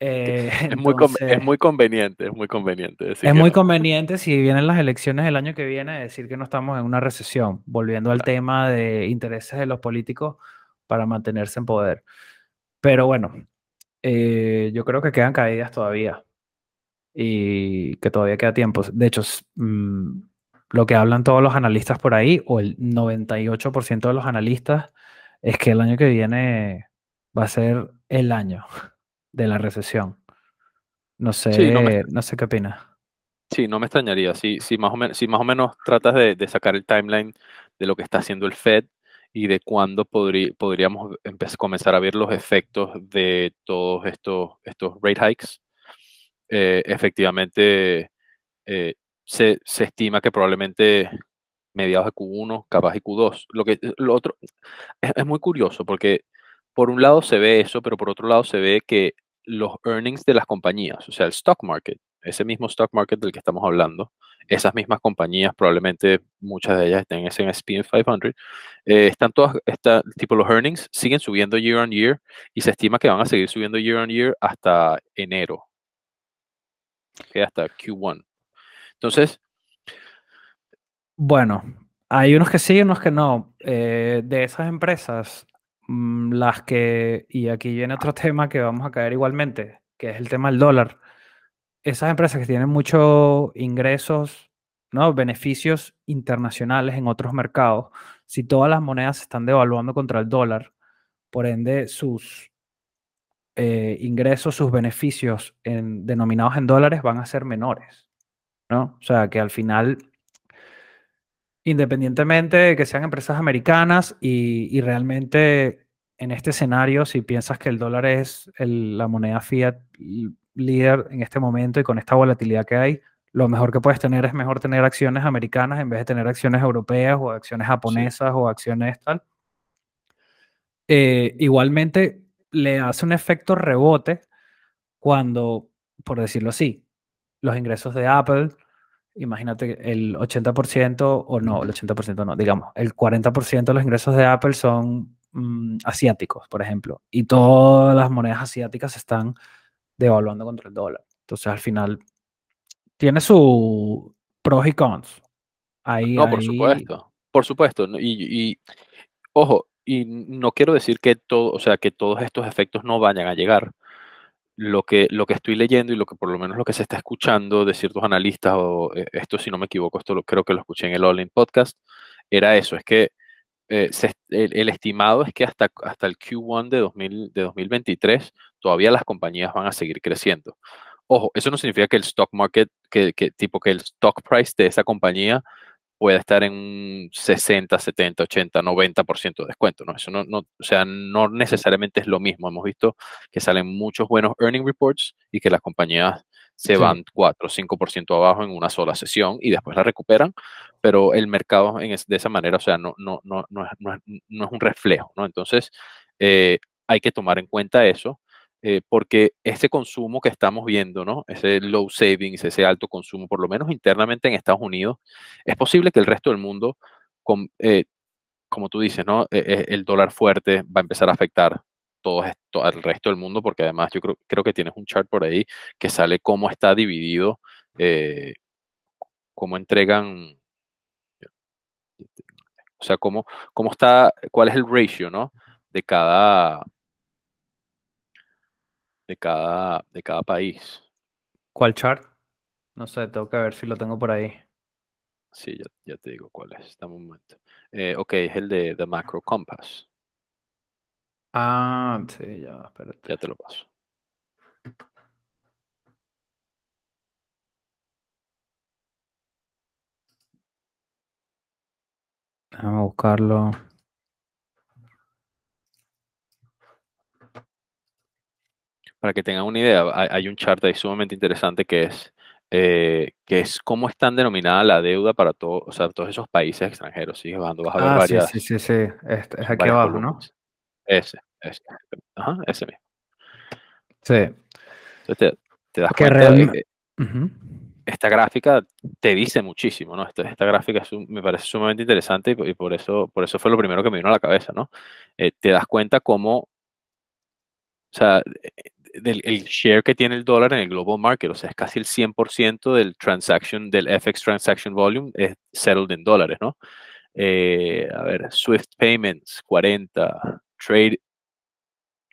Eh, es, muy es, muy conveniente, es muy conveniente. es muy conveniente si vienen las elecciones el año que viene decir que no estamos en una recesión, volviendo al tema de intereses de los políticos para mantenerse en poder. Pero bueno, eh, yo creo que quedan caídas todavía y que todavía queda tiempo. De hecho, mm, lo que hablan todos los analistas por ahí, o el 98% de los analistas, es que el año que viene va a ser el año de la recesión. No sé, no, sé qué opinas. Sí, no me extrañaría. Si, más, o menos, si más o menos tratas de, sacar el timeline de lo que está haciendo el Fed y de cuándo podríamos comenzar a ver los efectos de todos estos, estos rate hikes, eh, efectivamente eh, se, estima que probablemente mediados de Q1, capaz de Q2. Lo, que, lo otro es muy curioso porque por un lado se ve eso, pero por otro lado se ve que los earnings de las compañías, o sea, el stock market, ese mismo stock market del que estamos hablando, esas mismas compañías, probablemente muchas de ellas estén en S&P 500, eh, están todas, está, tipo los earnings siguen subiendo year on year y se estima que van a seguir subiendo year on year hasta enero, que hasta Q1. Entonces, bueno, hay unos que sí y unos que no. Eh, de esas empresas, Mm, las que, y aquí viene otro tema que vamos a caer igualmente, que es el tema del dólar. Esas empresas que tienen muchos ingresos, ¿no? beneficios internacionales en otros mercados, si todas las monedas se están devaluando contra el dólar, por ende sus eh, ingresos, sus beneficios en, denominados en dólares van a ser menores. ¿no? O sea que al final independientemente de que sean empresas americanas y, realmente en este escenario, si piensas que el dólar es la moneda fiat líder en este momento y con esta volatilidad que hay, lo mejor que puedes tener es mejor tener acciones americanas en vez de tener acciones europeas o acciones japonesas o acciones tal. Eh, igualmente le hace un efecto rebote cuando, por decirlo así, los ingresos de Apple imagínate el 80% o no, el 80% no, digamos, el 40% de los ingresos de Apple son mm, asiáticos, por ejemplo, y todas las monedas asiáticas están devaluando contra el dólar. Entonces, al final, tiene su pros y cons. Ahí, no, por supuesto, por supuesto. Y, y, ojo, y no quiero decir que todo, o sea, que todos estos efectos no vayan a llegar lo que, lo que estoy leyendo y lo que por lo menos lo que se está escuchando de ciertos analistas, o eh, esto si no me equivoco, esto lo, creo que lo escuché en el All In Podcast, era eso, es que eh, el, estimado es que hasta, hasta el Q1 de, 2000, de 2023 todavía las compañías van a seguir creciendo. Ojo, eso no significa que el stock market, que, que tipo que el stock price de esa compañía puede estar en un 60, 70, 80, 90% de descuento, ¿no? Eso no, no, o sea, no necesariamente es lo mismo. Hemos visto que salen muchos buenos earning reports y que las compañías se van 4 o 5% abajo en una sola sesión y después la recuperan, pero el mercado en de esa manera, o sea, no, no, no, no, es, no, es, un reflejo, ¿no? Entonces, eh, hay que tomar en cuenta eso eh, porque ese consumo que estamos viendo, ¿no? Ese low savings, ese alto consumo, por lo menos internamente en Estados Unidos, es posible que el resto del mundo, con, eh, como tú dices, ¿no? E, e, el dólar fuerte va a empezar a afectar todo esto, al resto del mundo, porque además yo creo, creo que tienes un chart por ahí que sale cómo está dividido, eh, cómo entregan, o sea, cómo, cómo está, cuál es el ratio, ¿no? De cada, de cada, de cada país. ¿Cuál chart? No sé, tengo que ver si lo tengo por ahí. Sí, ya, ya te digo cuál es. Dame un momento. Eh, ok, es el de The Macro Compass. Ah, sí, ya, espérate. Ya te lo paso. Vamos a buscarlo. Para que tengan una idea, hay, un chart ahí sumamente interesante que es, eh, que es cómo están denominada la deuda para todo, o sea, todos esos países extranjeros. Sigue bajando, vas a ver ah, varias. Sí, sí, sí, sí. Este, es aquí abajo, ¿no? Ese, ese. Ajá, ese mismo. Sí. Entonces te, das cuenta de que esta gráfica te dice muchísimo, ¿no? Esta, esta gráfica me parece sumamente interesante y, por, eso, por eso fue lo primero que me vino a la cabeza, ¿no? Eh, te das cuenta cómo, o sea, del el share que tiene el dólar en el global market, o sea, es casi el 100% del transaction, del FX transaction volume es settled en dólares, ¿no? Eh, a ver, Swift Payments, 40, Trade,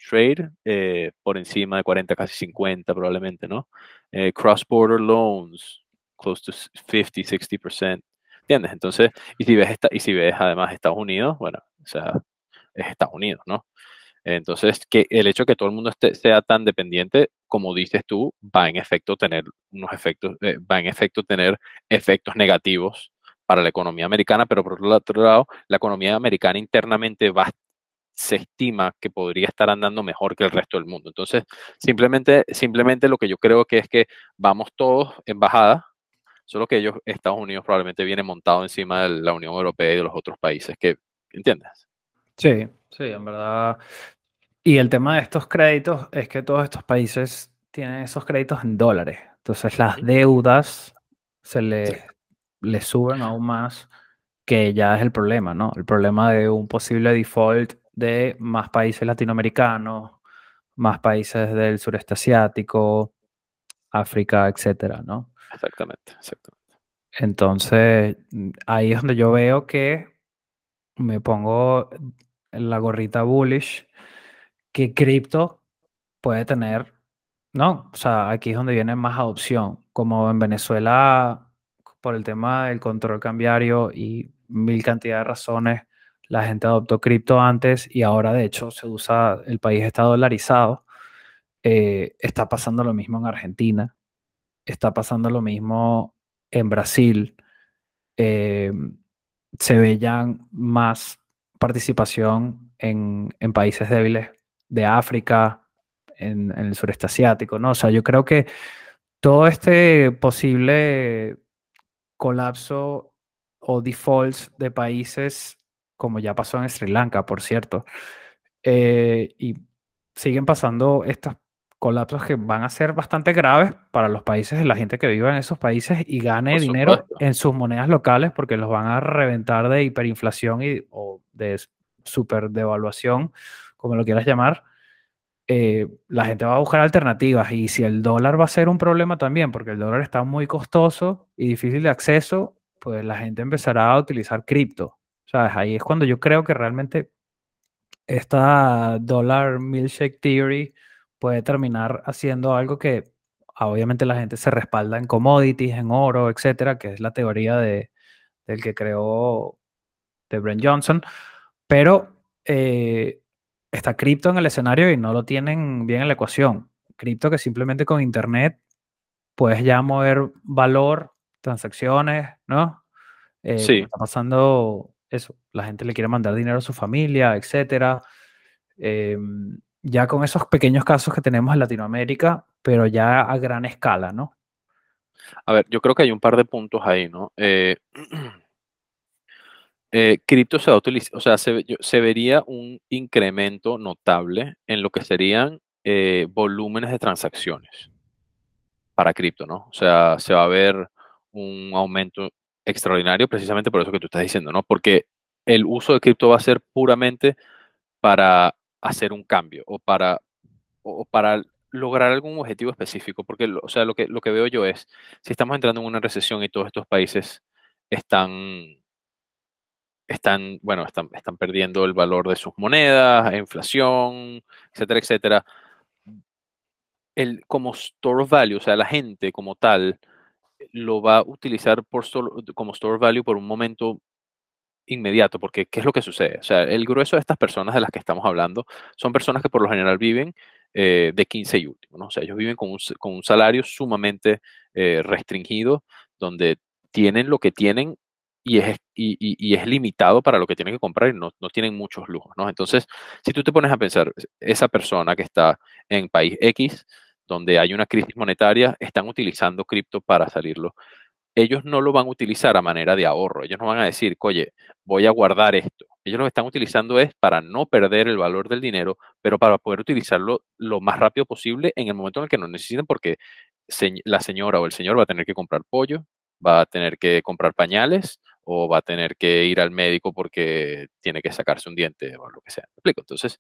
Trade eh, por encima de 40, casi 50 probablemente, ¿no? Eh, cross-border loans, close to 50, 60%. ¿Entiendes? Entonces, y si ves, esta, y si ves además Estados Unidos, bueno, o sea, es Estados Unidos, ¿no? Entonces, que el hecho de que todo el mundo esté, sea tan dependiente, como dices tú, va en efecto tener unos efectos, eh, va en efecto tener efectos negativos para la economía americana, pero por otro lado, la economía americana internamente va, se estima que podría estar andando mejor que el resto del mundo. Entonces, simplemente, simplemente lo que yo creo que es que vamos todos en bajada, solo que ellos, Estados Unidos probablemente viene montado encima de la Unión Europea y de los otros países, que, ¿entiendes? Sí, sí, en verdad. Y el tema de estos créditos es que todos estos países tienen esos créditos en dólares. Entonces las deudas se les, les suben aún más, que ya es el problema, ¿no? El problema de un posible default de más países latinoamericanos, más países del sureste asiático, África, etcétera, ¿no? Exactamente, exactamente. Entonces, ahí es donde yo veo que me pongo la gorrita bullish, que cripto puede tener, ¿no? O sea, aquí es donde viene más adopción. Como en Venezuela, por el tema del control cambiario y mil cantidad de razones, la gente adoptó cripto antes y ahora de hecho se usa, el país está dolarizado. Eh, está pasando lo mismo en Argentina, está pasando lo mismo en Brasil. Eh, se ve más participación en, países débiles de África, en, en, el sureste asiático, ¿no? O sea, yo creo que todo este posible colapso o defaults de países como ya pasó en Sri Lanka, por cierto. Eh, y siguen pasando estos colapsos que van a ser bastante graves para los países, la gente que vive en esos países y gane dinero en sus monedas locales porque los van a reventar de hiperinflación y, o de super devaluación, como lo quieras llamar. Eh, la gente va a buscar alternativas y si el dólar va a ser un problema también, porque el dólar está muy costoso y difícil de acceso, pues la gente empezará a utilizar cripto. Ahí es cuando yo creo que realmente esta dollar milkshake theory puede terminar haciendo algo que ah, obviamente la gente se respalda en commodities, en oro, etcétera, que es la teoría de, del que creó de Brent Johnson, pero eh, está cripto en el escenario y no lo tienen bien en la ecuación. Cripto que simplemente con internet puedes ya mover valor, transacciones, ¿no? Eh, sí. Está pasando eso, la gente le quiere mandar dinero a su familia, etcétera. Em, ya con esos pequeños casos que tenemos en Latinoamérica, pero ya a gran escala, ¿no? A ver, yo creo que hay un par de puntos ahí, ¿no? Eh, eh, cripto se va a utilizar, o sea, se, vería un incremento notable en lo que serían eh, volúmenes de transacciones para cripto, ¿no? O sea, se va a ver un aumento extraordinario precisamente por eso que tú estás diciendo, ¿no? Porque el uso de cripto va a ser puramente para hacer un cambio o para, o para lograr algún objetivo específico, porque, o sea, lo que, lo que veo yo es, si estamos entrando en una recesión y todos estos países están, están, bueno, están, están perdiendo el valor de sus monedas, inflación, etcétera, etcétera, el, como store of value, o sea, la gente como tal, lo va a utilizar por como store value por un momento inmediato, porque ¿qué es lo que sucede? O sea, el grueso de estas personas de las que estamos hablando son personas que por lo general viven eh, de 15 y último, ¿no? O sea, ellos viven con un, con un salario sumamente eh, restringido, donde tienen lo que tienen y es, y, y, es limitado para lo que tienen que comprar y no, no, tienen muchos lujos, ¿no? Entonces, si tú te pones a pensar, esa persona que está en país X, donde hay una crisis monetaria, están utilizando cripto para salirlo. Ellos no lo van a utilizar a manera de ahorro. Ellos no van a decir, oye, voy a guardar esto. Ellos lo que están utilizando es para no perder el valor del dinero, pero para poder utilizarlo lo más rápido posible en el momento en el que lo necesiten, porque la señora o el señor va a tener que comprar pollo, va a tener que comprar pañales o va a tener que ir al médico porque tiene que sacarse un diente o lo que sea. Entonces,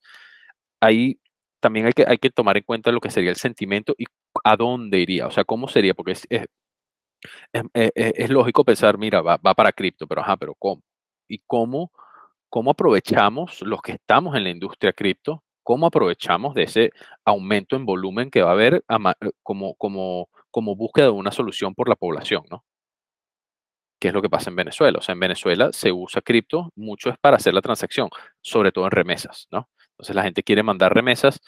ahí también hay que, hay que tomar en cuenta lo que sería el sentimiento y a dónde iría, o sea, cómo sería, porque es, es, es, lógico pensar, mira, va, va para cripto, pero ajá, pero ¿cómo? ¿Y cómo, cómo aprovechamos los que estamos en la industria cripto? ¿Cómo aprovechamos de ese aumento en volumen que va a haber eh, como, como, como búsqueda de una solución por la población, ¿no? ¿Qué es lo que pasa en Venezuela? O sea, en Venezuela se usa cripto, mucho es para hacer la transacción, sobre todo en remesas, ¿no? Entonces la gente quiere mandar remesas,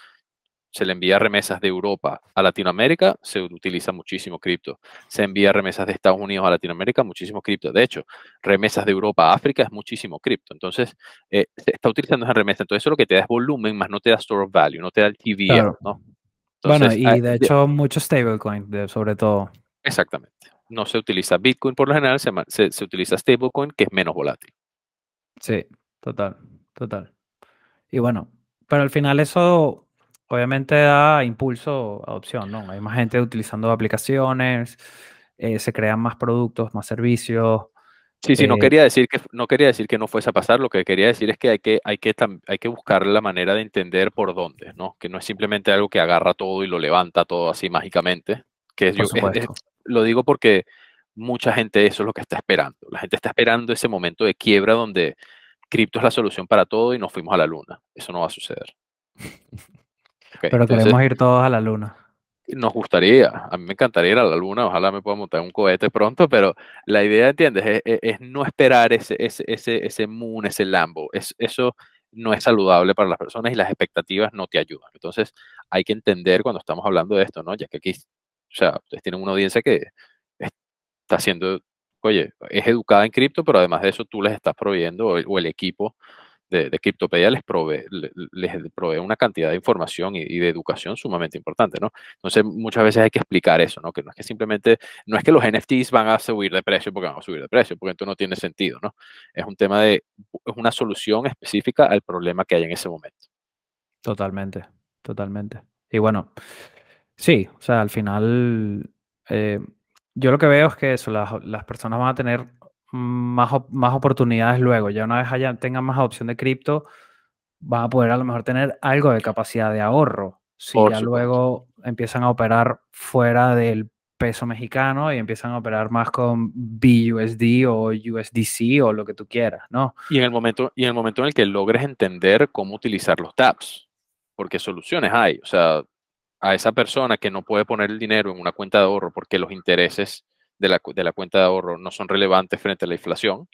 se le envía remesas de Europa a Latinoamérica, se utiliza muchísimo cripto. Se envía remesas de Estados Unidos a Latinoamérica, muchísimo cripto. De hecho, remesas de Europa a África es muchísimo cripto. Entonces, eh, se está utilizando esa remesa. Entonces, eso lo que te da es volumen, más no te da store of value, no te da el TVL, ¿no? bueno, y de hecho, mucho stablecoin, sobre todo. Exactamente. No se utiliza Bitcoin por lo general, se, se utiliza stablecoin, que es menos volátil. Sí, total, total. Y bueno, pero al final eso obviamente da impulso a adopción, ¿no? Hay más gente utilizando aplicaciones, eh, se crean más productos, más servicios. Sí, sí, no eh quería decir que no quería decir que no fuese a pasar, lo que quería decir es que hay que, hay que, hay que buscar la manera de entender por dónde, ¿no? Que no es simplemente algo que agarra todo y lo levanta todo así mágicamente. Que yo, lo digo porque mucha gente eso es lo que está esperando. La gente está esperando ese momento de quiebra donde cripto es la solución para todo y nos fuimos a la luna. Eso no va a suceder. Pero queremos ir todos a la luna. Nos gustaría, a mí me encantaría ir a la luna, ojalá me pueda montar un cohete pronto, pero la idea, ¿entiendes? Es, no esperar ese, ese, ese, ese moon, ese Lambo. Es, eso no es saludable para las personas y las expectativas no te ayudan. Entonces, hay que entender cuando estamos hablando de esto, ¿no? Ya que aquí, sea, ustedes tienen una audiencia que está haciendo, oye, es educada en cripto, pero además de eso tú les estás proveyendo, o el equipo de, de les provee, les provee una cantidad de información y, de educación sumamente importante, ¿no? Entonces, muchas veces hay que explicar eso, ¿no? Que no es que simplemente, no es que los NFTs van a subir de precio porque van a subir de precio, porque esto no tiene sentido, ¿no? Es un tema de, es una solución específica al problema que hay en ese momento. Totalmente, totalmente. Y bueno, sí, o sea, al final, eh, yo lo que veo es que eso, las, las personas van a tener más, más oportunidades luego. Ya una vez haya, tengan más opción de cripto, van a poder a lo mejor tener algo de capacidad de ahorro. Si ya luego empiezan a operar fuera del peso mexicano y empiezan a operar más con BUSD o USDC o lo que tú quieras, ¿no? Y en el momento, y en el momento en el que logres entender cómo utilizar los TAPS, porque soluciones hay, o sea, a esa persona que no puede poner el dinero en una cuenta de ahorro porque los intereses de la, de la cuenta de ahorro no son relevantes frente a la inflación,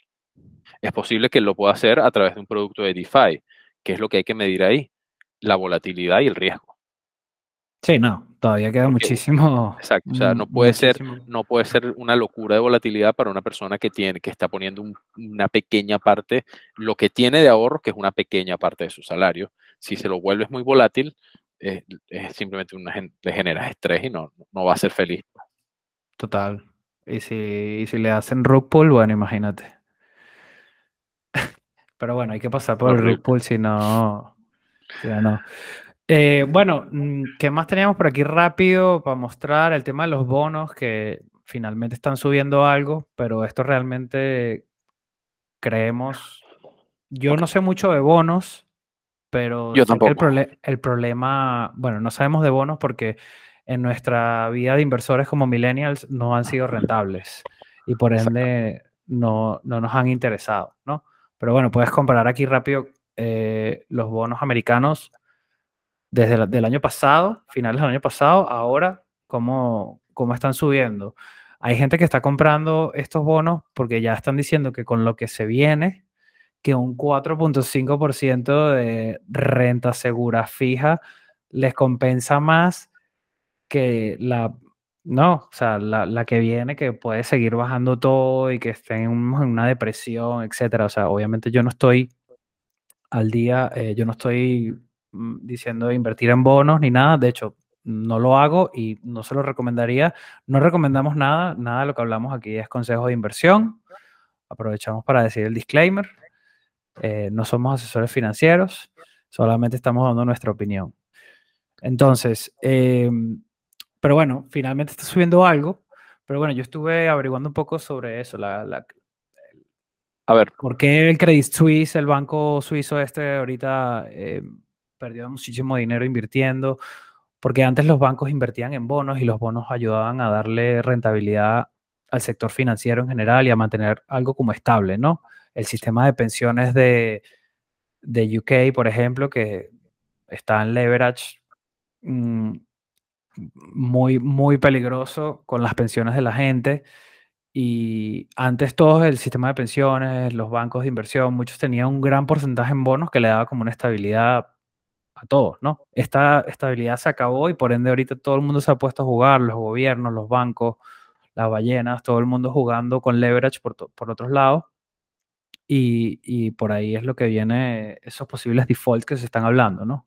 es posible que lo pueda hacer a través de un producto de DeFi, que es lo que hay que medir ahí, la volatilidad y el riesgo. Sí, no, todavía queda muchísimo. Exacto, o sea, no puede ser, no puede ser una locura de volatilidad para una persona que tiene, que está poniendo una pequeña parte, lo que tiene de ahorro, que es una pequeña parte de su salario. Si se lo vuelves muy volátil, es, simplemente una, le generas estrés y no, no va a ser feliz. Total. Y si, si le hacen pull, bueno, imagínate. Pero bueno, hay que pasar por el pull, si no. no. Eh, bueno, mm, ¿qué más teníamos por aquí rápido para mostrar el tema de los bonos que finalmente están subiendo algo, pero esto realmente creemos. Yo no sé mucho de bonos, pero Yo tampoco. El, el, problema, bueno, no sabemos de bonos porque en nuestra vida de inversores como millennials no han sido rentables y por ende no, no nos han interesado, ¿no? Pero bueno, puedes comparar aquí rápido eh, los bonos americanos desde el año pasado, finales del año pasado, ahora, cómo, cómo están subiendo. Hay gente que está comprando estos bonos porque ya están diciendo que con lo que se viene, que un 4.5% de renta segura fija les compensa más que la, no, o sea, la, que viene que puede seguir bajando todo y que esté en, una depresión, etcétera. O sea, obviamente yo no estoy al día, eh, yo no estoy mm, diciendo invertir en bonos ni nada. De hecho, no lo hago y no se lo recomendaría. No recomendamos nada, nada de lo que hablamos aquí es consejo de inversión. Aprovechamos para decir el disclaimer. Eh, no somos asesores financieros, solamente estamos dando nuestra opinión. Entonces, eh, pero bueno, finalmente está subiendo algo. Pero bueno, yo estuve averiguando un poco sobre eso, la, la, A ver, ¿Por qué el Credit Suisse, el banco suizo este, ahorita eh, perdió muchísimo dinero invirtiendo? Porque antes los bancos invertían en bonos y los bonos ayudaban a darle rentabilidad al sector financiero en general y a mantener algo como estable, ¿no? El sistema de pensiones de, de UK, por ejemplo, que está en leverage mm, muy, muy peligroso con las pensiones de la gente. Y antes todo el sistema de pensiones, los bancos de inversión, muchos tenían un gran porcentaje en bonos que le daba como una estabilidad a todos, ¿no? Esta estabilidad se acabó y por ende ahorita todo el mundo se ha puesto a jugar, los gobiernos, los bancos, las ballenas, todo el mundo jugando con leverage por, por otros lados. Y, por ahí es lo que viene esos posibles defaults que se están hablando, ¿no?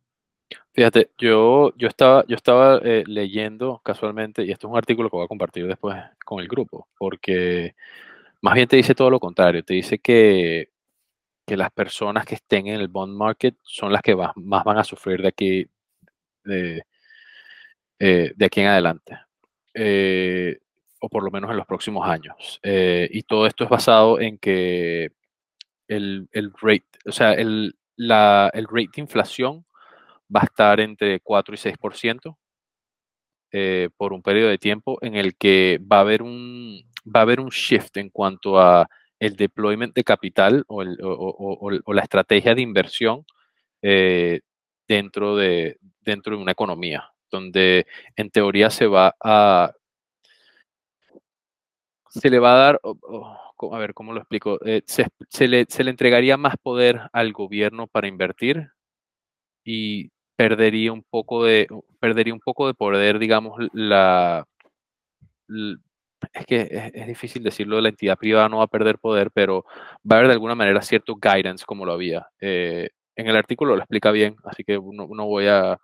Fíjate, yo, yo estaba, yo estaba eh, leyendo casualmente, y esto es un artículo que voy a compartir después con el grupo, porque más bien te dice todo lo contrario, te dice que, que las personas que estén en el bond market son las que más van a sufrir de aquí, de, eh, de aquí en adelante, eh, o por lo menos en los próximos años. Y todo esto es basado en que el, el rate, o sea, el, la, el rate de inflación va a estar entre 4 y 6% eh, por un periodo de tiempo en el que va a haber un, va a haber un shift en cuanto a el deployment de capital o, el, o, la estrategia de inversión eh, dentro, de, dentro de una economía, donde en teoría se va a... Se le va a dar, a ver, ¿cómo lo explico? Eh, se, se, le, se le entregaría más poder al gobierno para invertir y perdería un poco de, perdería un poco de poder, digamos, la, es que es, difícil decirlo, la entidad privada no va a perder poder, pero va a haber de alguna manera cierto guidance como lo había. Eh, en el artículo lo explica bien, así que no, no, voy a,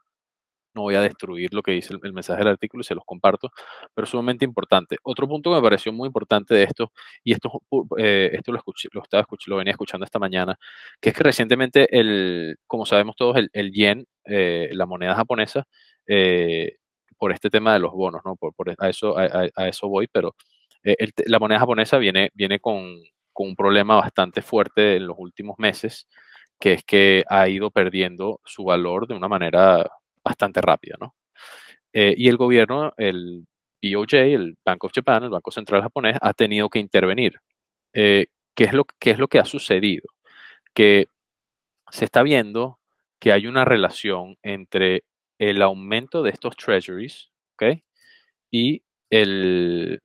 no voy a destruir lo que dice el, mensaje del artículo y se los comparto, pero sumamente importante. Otro punto que me pareció muy importante de esto, y esto, eh, esto lo, escuché, lo, estaba lo venía escuchando esta mañana, que es que recientemente, el, como sabemos todos, el, el yen, eh, la moneda japonesa, eh, por este tema de los bonos, ¿no? Por, por a, eso, a, eso voy, pero la moneda japonesa viene, viene con, con un problema bastante fuerte en los últimos meses, que es que ha ido perdiendo su valor de una manera bastante rápida, ¿no? Eh, y el gobierno, el BOJ, el Bank of Japan, el Banco Central japonés, ha tenido que intervenir. Eh, ¿qué, es lo, ¿Qué es lo que ha sucedido? Que se está viendo que hay una relación entre el aumento de estos treasuries, ¿ok? Y el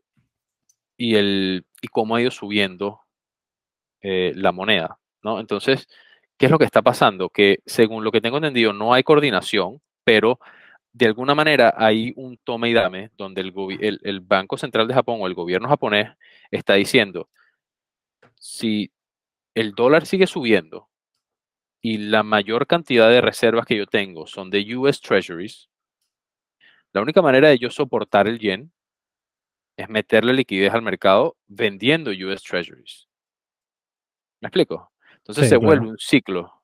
y el y cómo ha ido subiendo eh, la moneda, ¿no? Entonces, ¿qué es lo que está pasando? Que según lo que tengo entendido, no hay coordinación pero de alguna manera hay un toma y dame donde el, el, el, Banco Central de Japón o el gobierno japonés está diciendo, si el dólar sigue subiendo y la mayor cantidad de reservas que yo tengo son de US Treasuries, la única manera de yo soportar el yen es meterle liquidez al mercado vendiendo US Treasuries. ¿Me explico? Entonces sí, se claro. vuelve un ciclo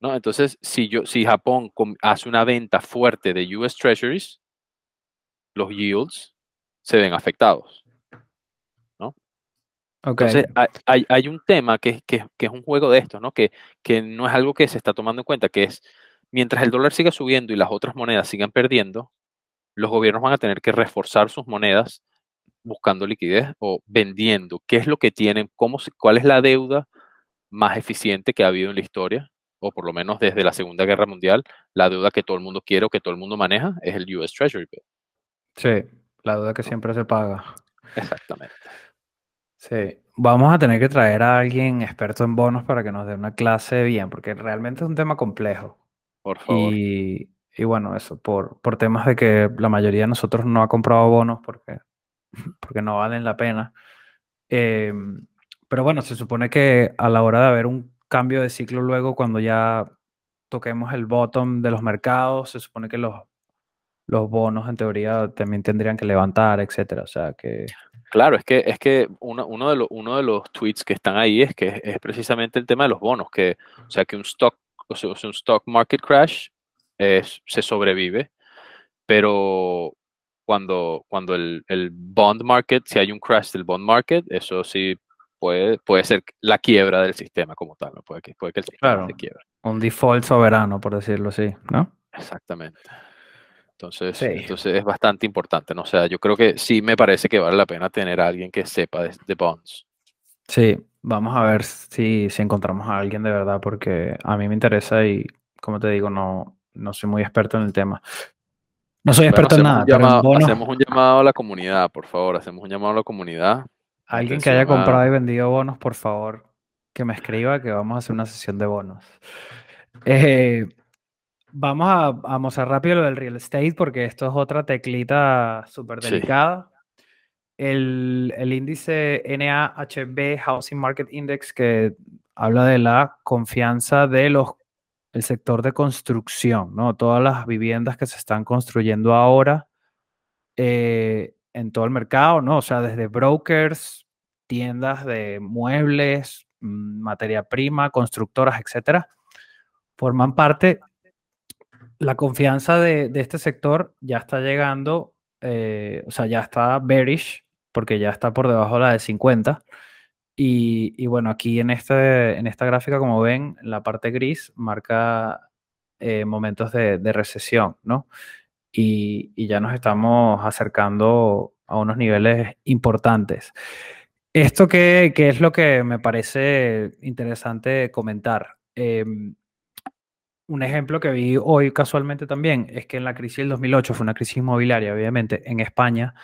¿no? Entonces, si, yo, si Japón hace una venta fuerte de US Treasuries, los yields se ven afectados. ¿no? Okay. Entonces, hay, hay, un tema que, que, que, es un juego de esto, ¿no? Que, que no es algo que se está tomando en cuenta, que es, mientras el dólar siga subiendo y las otras monedas sigan perdiendo, los gobiernos van a tener que reforzar sus monedas buscando liquidez o vendiendo. ¿Qué es lo que tienen? Cómo, ¿Cuál es la deuda más eficiente que ha habido en la historia? O por lo menos desde la Segunda Guerra Mundial, la deuda que todo el mundo quiere o que todo el mundo maneja es el US Treasury Bill. Sí, la deuda que siempre se paga. Exactamente. Sí, vamos a tener que traer a alguien experto en bonos para que nos dé una clase bien, porque realmente es un tema complejo. Por favor. Y, y bueno, eso, por, por temas de que la mayoría de nosotros no ha comprado bonos porque, porque no valen la pena. Eh, pero bueno, se supone que a la hora de haber un cambio de ciclo luego cuando ya toquemos el bottom de los mercados, se supone que los, los bonos en teoría también tendrían que levantar, etcétera. O sea que. Claro, es que, es que uno, uno, de los, uno de los tweets que están ahí es que es precisamente el tema de los bonos, que, o sea, que un stock, o sea, un stock market crash se sobrevive, pero cuando, cuando el, el bond market, si hay un crash del bond market, eso sí puede, puede ser la quiebra del sistema como tal, ¿no? puede, que, puede que el sistema Claro. se quiebre. Un default soberano, por decirlo así, ¿no? Exactamente. Entonces, Sí. entonces es bastante importante, ¿no? O sea, yo creo que sí me parece que vale la pena tener a alguien que sepa de, de bonds. Sí, vamos a ver si, si encontramos a alguien de verdad, porque a mí me interesa y, como te digo, no, no soy muy experto en el tema. No soy Bueno, experto en hacemos nada, un pero en llamado, bonos, hacemos un llamado a la comunidad, por favor, hacemos un llamado a la comunidad. Alguien que haya comprado y vendido bonos, por favor, que me escriba que vamos a hacer una sesión de bonos. Eh, vamos a, a mostrar rápido lo del real estate, porque esto es otra teclita súper Sí. delicada. El, el índice NAHB Housing Market Index que habla de la confianza de los el sector de construcción, ¿no? Todas las viviendas que se están construyendo ahora eh, en todo el mercado, ¿no? O sea, desde brokers, tiendas de muebles, mm, materia prima, constructoras, etcétera, forman parte. La confianza de, este sector ya está llegando, eh, o sea, ya está bearish, porque ya está por debajo de la de 50. Y, bueno, aquí en, este, en esta gráfica, como ven, la parte gris marca eh, momentos de recesión, ¿no? Y, ya nos estamos acercando a unos niveles importantes. Esto que es lo que me parece interesante comentar. Em, un ejemplo que vi hoy casualmente también es que en la crisis del 2008 fue una crisis inmobiliaria, obviamente, en España,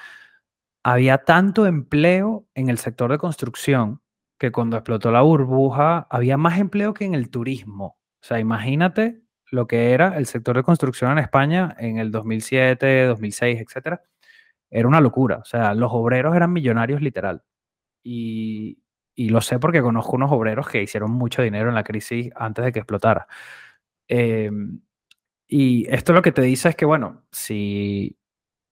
había tanto empleo en el sector de construcción que cuando explotó la burbuja había más empleo que en el turismo. O sea, imagínate lo que era el sector de construcción en España en el 2007, 2006, etcétera. Era una locura. O sea, los obreros eran millonarios literal. Y, y lo sé porque conozco unos obreros que hicieron mucho dinero en la crisis antes de que explotara. Eh, y esto lo que te dice es que, bueno, si,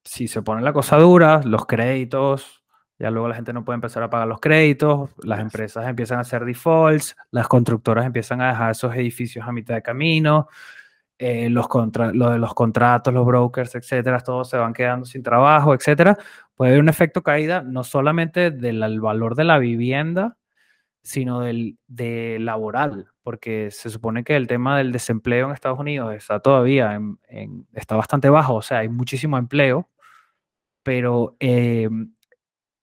si se pone la cosa dura, los créditos, ya luego la gente no puede empezar a pagar los créditos, las empresas empiezan a hacer defaults, las constructoras empiezan a dejar esos edificios a mitad de camino, eh, los, contra- lo de los contratos, los brokers, etcétera, todos se van quedando sin trabajo, etcétera. Puede haber un efecto caída no solamente del al valor de la vivienda, sino del de laboral, porque se supone que el tema del desempleo en Estados Unidos está todavía en, en- está bastante bajo, o sea, hay muchísimo empleo, pero eh,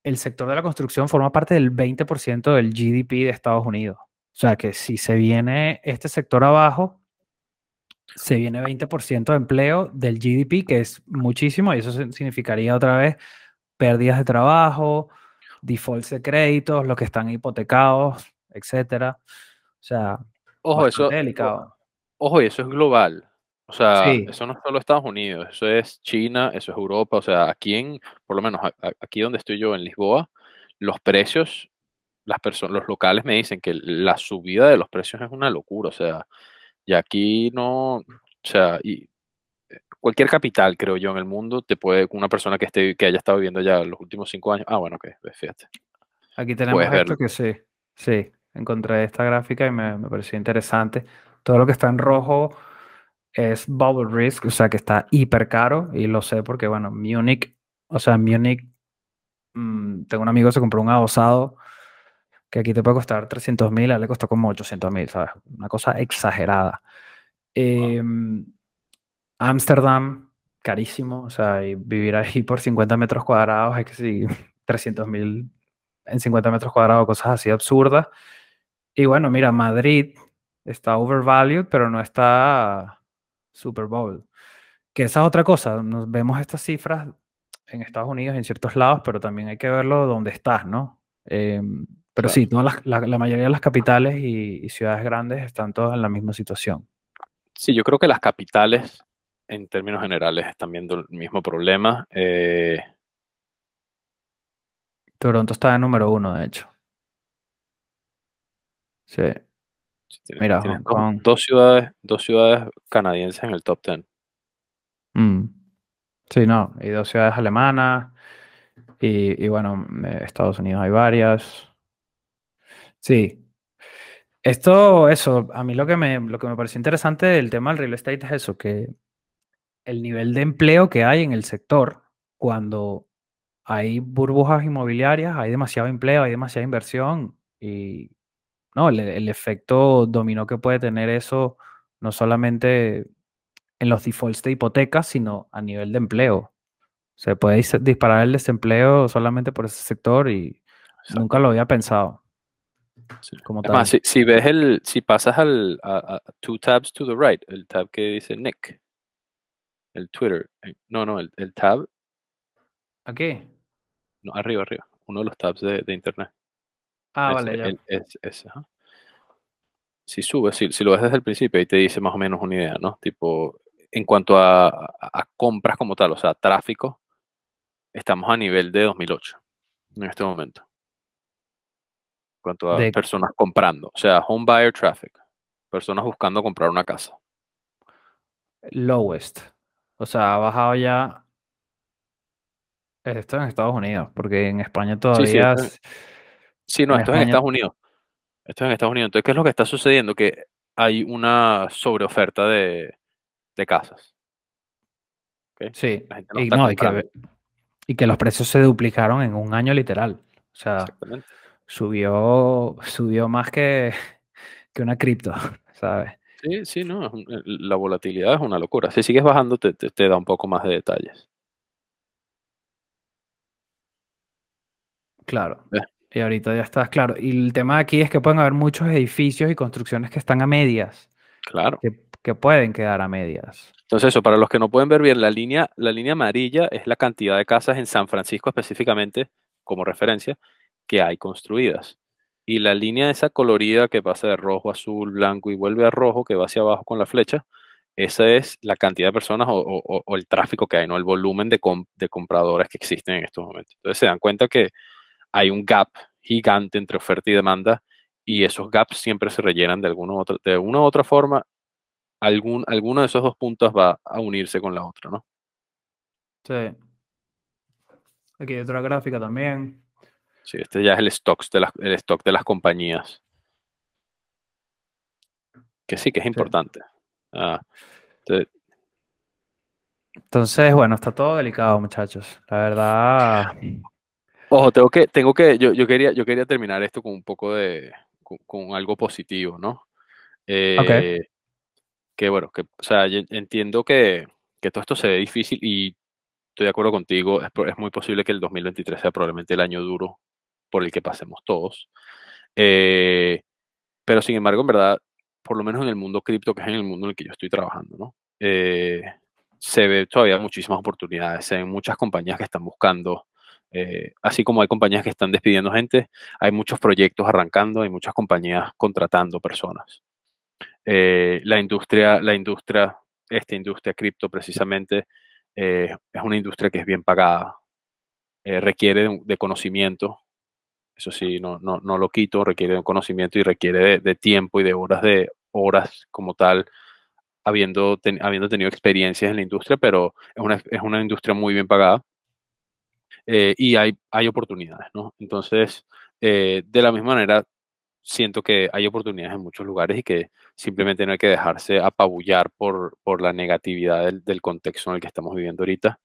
el sector de la construcción forma parte del 20% del GDP de Estados Unidos. O sea, que si se viene este sector abajo, se viene 20% de empleo del GDP, que es muchísimo, y eso significaría otra vez pérdidas de trabajo, defaults de créditos, los que están hipotecados, etcétera. O sea, Ojo, eso, delicado. ojo, y eso es global. O sea, Sí. eso no es solo Estados Unidos, eso es China, eso es Europa. O sea, aquí en, por lo menos aquí donde estoy yo en Lisboa, los precios, las personas, los locales me dicen que la subida de los precios es una locura. O sea, y aquí no, o sea, y eh, cualquier capital, creo yo, en el mundo, te puede, una persona que esté, que haya estado viviendo ya los últimos cinco años, ah, bueno, que fíjate. Aquí tenemos Puedes esto verlo. que sí, sí, encontré esta gráfica y me, me pareció interesante. Todo lo que está en rojo es bubble risk, o sea que está hiper caro y lo sé porque, bueno, Munich, o sea, Munich, mm, tengo un amigo que se compró un adosado que aquí te puede costar 300 mil, a él le costó como 800 mil, ¿sabes? Una cosa exagerada. Em, Ámsterdam, carísimo, o sea, y vivir ahí por 50 metros cuadrados es que sí, 300 mil en 50 metros cuadrados, cosas así absurdas. Y bueno, mira, Madrid está overvalued, pero no está Super Bowl. Que esa es otra cosa, nos vemos estas cifras en Estados Unidos en ciertos lados, pero también hay que verlo donde estás, ¿no? Em, pero Claro. sí, todas las- la, la mayoría de las capitales y, y ciudades grandes están todas en la misma situación. Sí, yo creo que las capitales, en términos generales, están viendo el mismo problema. Eh, Toronto está de número uno, de hecho. Sí. Tienes- Mira, tienes Hong dos, Kong. dos ciudades, dos ciudades canadienses en el top 10. Mm. Sí, no, y dos ciudades alemanas y, y bueno, eh, Estados Unidos hay varias. Sí. Esto, eso, a mí lo que me, lo que me pareció interesante del tema del real estate es eso, que el nivel de empleo que hay en el sector cuando hay burbujas inmobiliarias, hay demasiado empleo, hay demasiada inversión y no, el, el efecto dominó que puede tener eso no solamente en los defaults de hipotecas, sino a nivel de empleo. Se puede dis- disparar el desempleo solamente por ese sector y nunca lo había pensado Sí. como Es tal. más, si, si ves el, si pasas al, a, a- two tabs to the right, el tab que dice Nick, el Twitter, eh, no, no, el, el tab, Aquí. no, arriba, arriba, uno de los tabs de, de internet. Ah, vale, ya. ese, ajá. Si subes, si, si lo ves desde el principio, ahí te dice más o menos una idea, ¿no? Tipo, en cuanto a, compras como tal, o sea, tráfico, estamos a nivel de 2008 en este momento. En cuanto a De- personas comprando, o sea, home buyer traffic, personas buscando comprar una casa. Lowest. O sea, ha bajado ya. Esto en Estados Unidos, porque en España Sí, sí, todavía. es- Sí, no, esto es en Estados Unidos. Esto es en Estados Unidos. Entonces, ¿qué es lo que está sucediendo? Que hay una sobreoferta de, de casas. Sí. La gente no Y, está no, y, que, y que los precios se duplicaron en un año literal. O sea, subió, subió más que, que una cripto, ¿sabes? Sí, sí, no. eh, La volatilidad es una locura. Si sigues bajando, te, te- te da un poco más de detalles. Claro. Eh. Y ahorita ya estás claro. Y el tema aquí es que pueden haber muchos edificios y construcciones que están a medias, Claro. que, que pueden quedar a medias. Entonces, eso, para los que no pueden ver bien, la línea, la línea amarilla es la cantidad de casas en San Francisco específicamente, como referencia, que hay construidas. Y la línea esa colorida que pasa de rojo azul, blanco y vuelve a rojo, que va hacia abajo con la flecha, esa es la cantidad de personas o, o- o- o el tráfico que hay, ¿no? El volumen de, com- de compradores que existen en estos momentos. Entonces se dan cuenta que hay un gap gigante entre oferta y demanda y esos gaps siempre se rellenan de alguna u otra, de una u otra forma. Algún, alguno de esos dos puntos va a unirse con la otra, ¿no? Sí. Aquí hay otra gráfica también. Sí, este ya es el stock de las, el stock de las compañías. Que sí, que es importante. Ah, Entonces, bueno, está todo delicado, muchachos. La verdad, ojo, tengo que, tengo que, yo, yo quería, yo quería terminar esto con un poco de, con, con algo positivo, ¿no? Eh, Que bueno, que, o sea, yo entiendo que, que todo esto se ve difícil y estoy de acuerdo contigo, es, es muy posible que el 2023 sea probablemente el año duro por el que pasemos todos. Eh, pero sin embargo, en verdad, por lo menos en el mundo cripto, que es en el mundo en el que yo estoy trabajando, ¿no? Eh, se ve todavía muchísimas oportunidades, se ven muchas compañías que están buscando, eh, así como hay compañías que están despidiendo gente, hay muchos proyectos arrancando, hay muchas compañías contratando personas. Eh, la industria, la industria, esta industria cripto precisamente, eh, es una industria que es bien pagada, requiere de, de conocimiento, eso sí, no, no, no lo quito, requiere de conocimiento y requiere de, tiempo y de horas de horas como tal, habiendo, habiendo tenido experiencias en la industria, pero es una, es una industria muy bien pagada eh, y hay, hay oportunidades, ¿no? Entonces, eh, de la misma manera, siento que hay oportunidades en muchos lugares y que simplemente no hay que dejarse apabullar por, por la negatividad del, del contexto en el que estamos viviendo ahorita.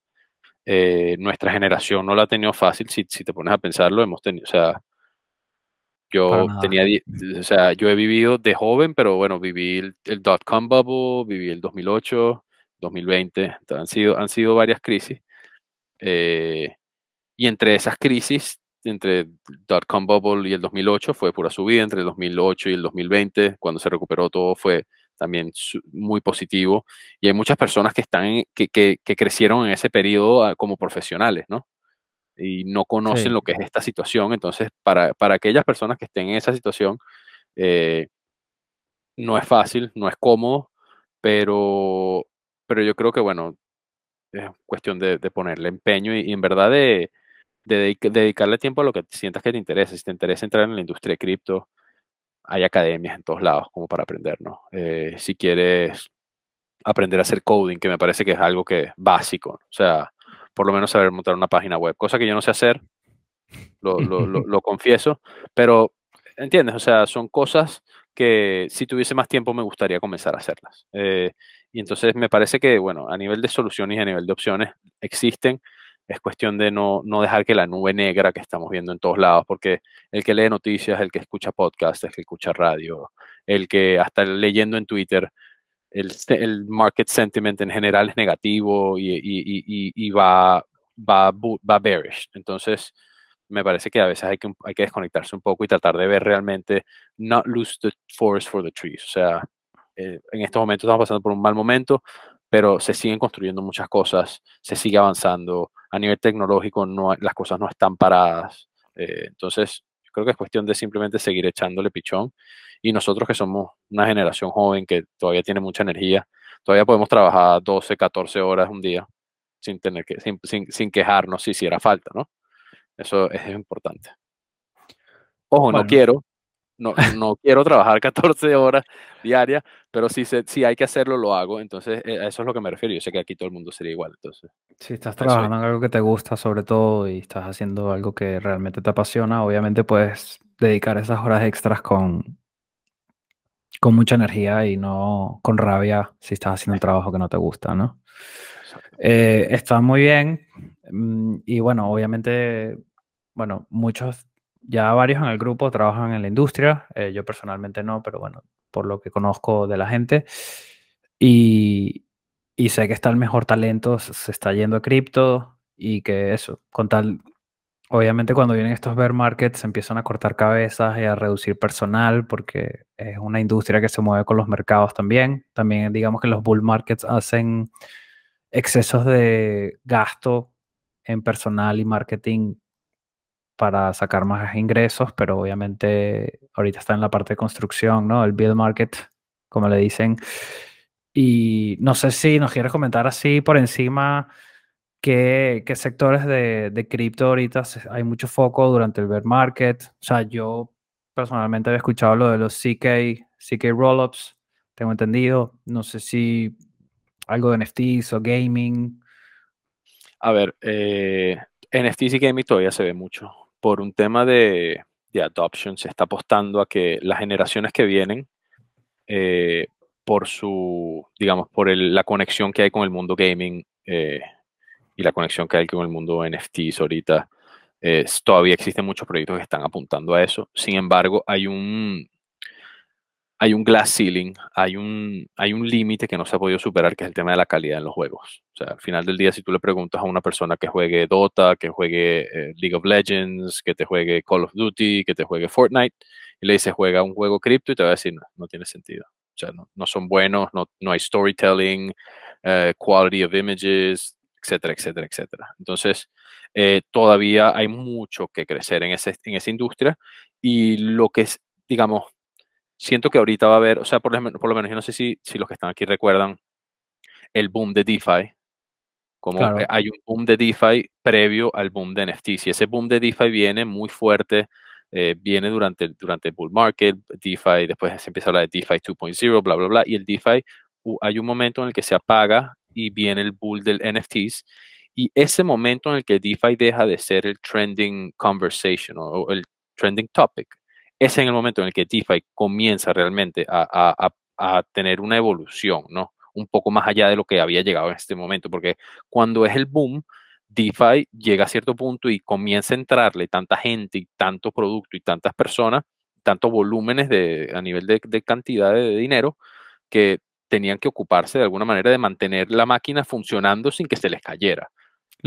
Eh, nuestra generación no la ha tenido fácil, si, si te pones a pensarlo, hemos tenido, o sea, yo tenía, o sea, yo he vivido de joven, pero bueno, viví el, el dot-com bubble, viví el 2008, 2020, entonces han sido, han sido varias crisis. Eh, y entre esas crisis, entre dot-com bubble y el 2008, fue pura subida. Entre el 2008 y el 2020, cuando se recuperó todo, fue también muy positivo. Y hay muchas personas que, están que, que- que crecieron en ese periodo ah, como profesionales, ¿no? Y no conocen Sí. lo que es esta situación. Entonces, para, para aquellas personas que estén en esa situación, eh, no es fácil, no es cómodo, pero, pero yo creo que, bueno, es cuestión de, de ponerle empeño y, y en verdad de, de dedic- dedicarle tiempo a lo que sientas que te interesa. Si te interesa entrar en la industria de cripto, hay academias en todos lados como para aprender, ¿no? Eh, si quieres aprender a hacer coding, que me parece que es algo que básico, o sea, por lo menos saber montar una página web, cosa que yo no sé hacer, lo, lo- lo- lo confieso, pero entiendes, o sea, son cosas que si tuviese más tiempo me gustaría comenzar a hacerlas. Eh, y entonces me parece que, bueno, a nivel de soluciones y a nivel de opciones existen. Es cuestión de no, no dejar que la nube negra que estamos viendo en todos lados, porque el que lee noticias, el que escucha podcast, el que escucha radio, el que hasta leyendo en Twitter, el, market sentiment en general es negativo y va, va, va bearish. Entonces, me parece que a veces hay que, hay que desconectarse un poco y tratar de ver realmente, not lose the forest for the trees. O sea, eh, en estos momentos estamos pasando por un mal momento, pero se siguen construyendo muchas cosas, se sigue avanzando. A nivel tecnológico no, las cosas no están paradas. Eh, entonces, creo que es cuestión de simplemente seguir echándole pichón. Y nosotros que somos una generación joven que todavía tiene mucha energía, todavía podemos trabajar 12, 14 horas un día sin tener que, sin, sin, sin quejarnos si hiciera falta, ¿no? Eso es importante. Ojo, no quiero, no, no quiero trabajar 14 horas diarias, pero si, se, si hay que hacerlo, lo hago. Entonces, eh, a eso es lo que me refiero. Yo sé que aquí todo el mundo sería igual. Entonces, si estás trabajando en algo que te gusta, sobre todo, y estás haciendo algo que realmente te apasiona, obviamente puedes dedicar esas horas extras con, con mucha energía y no con rabia si estás haciendo un trabajo que no te gusta, ¿no? Eh, está muy bien. Mm, y bueno, obviamente, bueno, muchos, ya varios en el grupo trabajan en la industria. Eh, yo personalmente no, pero bueno, por lo que conozco de la gente. Y, y sé que está el mejor talento, se está yendo a cripto y que eso, con tal, obviamente cuando vienen estos bear markets empiezan a cortar cabezas y a reducir personal porque es una industria que se mueve con los mercados también. También digamos que los bull markets hacen excesos de gasto en personal y marketing para sacar más ingresos, pero obviamente ahorita está en la parte de construcción, ¿no? El build market, como le dicen. Y no sé si nos quieres comentar así por encima qué, qué sectores de, de cripto ahorita hay mucho foco durante el bear market. O sea, yo personalmente había escuchado lo de los CK, CK Rollups, tengo entendido. No sé si algo de NFTs o gaming. A ver, eh, NFTs y gaming todavía se ve mucho. Por un tema de, de adoption, se está apostando a que las generaciones que vienen, eh, por su, digamos, por la conexión que hay con el mundo gaming eh, y la conexión que hay con el mundo NFTs ahorita, todavía existen muchos proyectos que están apuntando a eso. Sin embargo, hay un, hay un glass ceiling, hay un, hay un límite que no se ha podido superar, que es el tema de la calidad en los juegos. O sea, al final del día, si tú le preguntas a una persona que juegue Dota, que juegue eh, League of Legends, que te juegue Call of Duty, que te juegue Fortnite, y le dices juega un juego cripto y te va a decir, no, no tiene sentido. O sea, no, son buenos, no, no hay storytelling, uh, quality of images, etcétera, etcétera, etcétera. Entonces, eh, todavía hay mucho que crecer en, ese, en esa industria y lo que es, digamos, siento que ahorita va a haber, o sea, por lo, por lo menos yo no sé si, si los que están aquí recuerdan el boom de DeFi, como hay un boom de DeFi previo al boom de NFTs. Y ese boom de DeFi viene muy fuerte, eh, viene durante, durante el bull market, DeFi, después se empieza a hablar de DeFi 2.0, bla, bla, bla. Y el DeFi, hay un momento en el que se apaga y viene el bull del NFTs. Y ese momento en el que DeFi deja de ser el trending conversation o el trending topic es en el momento en el que DeFi comienza realmente a, tener una evolución, ¿no? Un poco más allá de lo que había llegado en este momento, porque cuando es el boom, DeFi llega a cierto punto y comienza a entrarle tanta gente y tanto producto y tantas personas, tantos volúmenes de, a nivel de, cantidad de dinero, que tenían que ocuparse de alguna manera de mantener la máquina funcionando sin que se les cayera.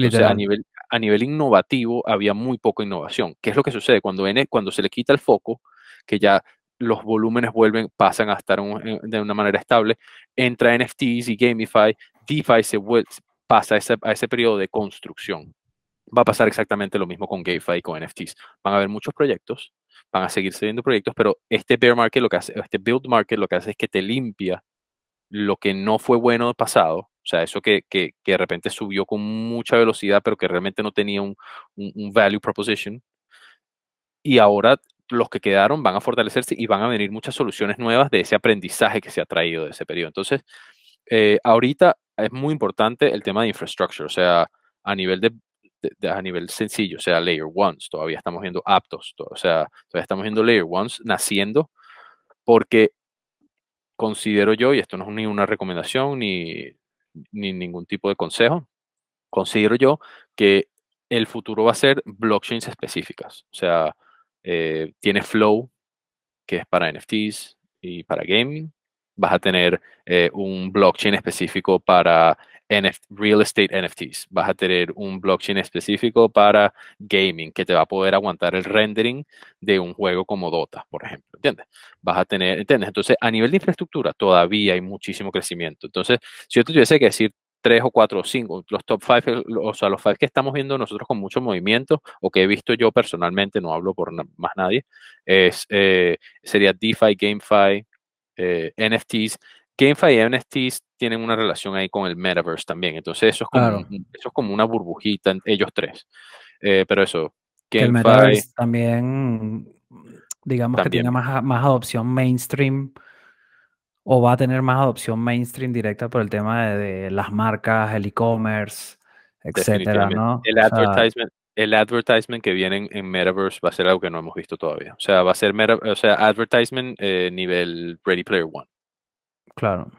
O a nivel, a nivel innovativo había muy poca innovación. ¿Qué es lo que sucede? Cuando, cuando se le quita el foco, que ya los volúmenes vuelven, pasan a estar de una manera estable, entra NFTs y Gamify, DeFi se pasa a ese, a ese periodo de construcción. Va a pasar exactamente lo mismo con GameFi y con NFTs. Van a haber muchos proyectos, van a seguir viendo proyectos, pero este bear market lo que hace, este build market lo que hace es que te limpia lo que no fue bueno pasado, sea, eso que, que, que, de repente subió con mucha velocidad, pero que realmente no tenía un, un, value proposition. Y ahora los que quedaron van a fortalecerse y van a venir muchas soluciones nuevas de ese aprendizaje que se ha traído de ese periodo. Entonces, eh, ahorita es muy importante el tema de infrastructure, o sea, a nivel de, a nivel sencillo, o sea, layer ones, todavía estamos viendo aptos, o sea, todavía estamos viendo layer ones naciendo porque considero yo, y esto no es ni una recomendación ni, ni ningún tipo de consejo, considero yo que el futuro va a ser blockchains específicas. O sea, eh, tiene Flow, que es para NFTs y para gaming. Vas a tener eh, un blockchain específico para real estate NFTs. Vas a tener un blockchain específico para gaming que te va a poder aguantar el rendering de un juego como Dota, por ejemplo. ¿Entiendes? Vas a tener, ¿entiendes? Entonces, a nivel de infraestructura, todavía hay muchísimo crecimiento. Entonces, si yo tuviese que decir tres o cuatro o cinco, los top five, o sea, los five que estamos viendo nosotros con mucho movimiento, o que he visto yo personalmente, no hablo por más nadie, es, eh, sería DeFi, GameFi, eh, NFTs. GameFi y NFTs tienen una relación ahí con el metaverse también, entonces eso es como, eso es como una burbujita, ellos tres. Eh, pero eso, GameFi... El metaverse también, digamos que tiene más, más adopción mainstream o va a tener más adopción mainstream directa por el tema de, las marcas, el e-commerce, etcétera, ¿no? El advertisement, el advertisement que viene en, Metaverse va a ser algo que no hemos visto todavía. O sea, va a ser o sea, advertisement eh, nivel Ready Player One. Claro.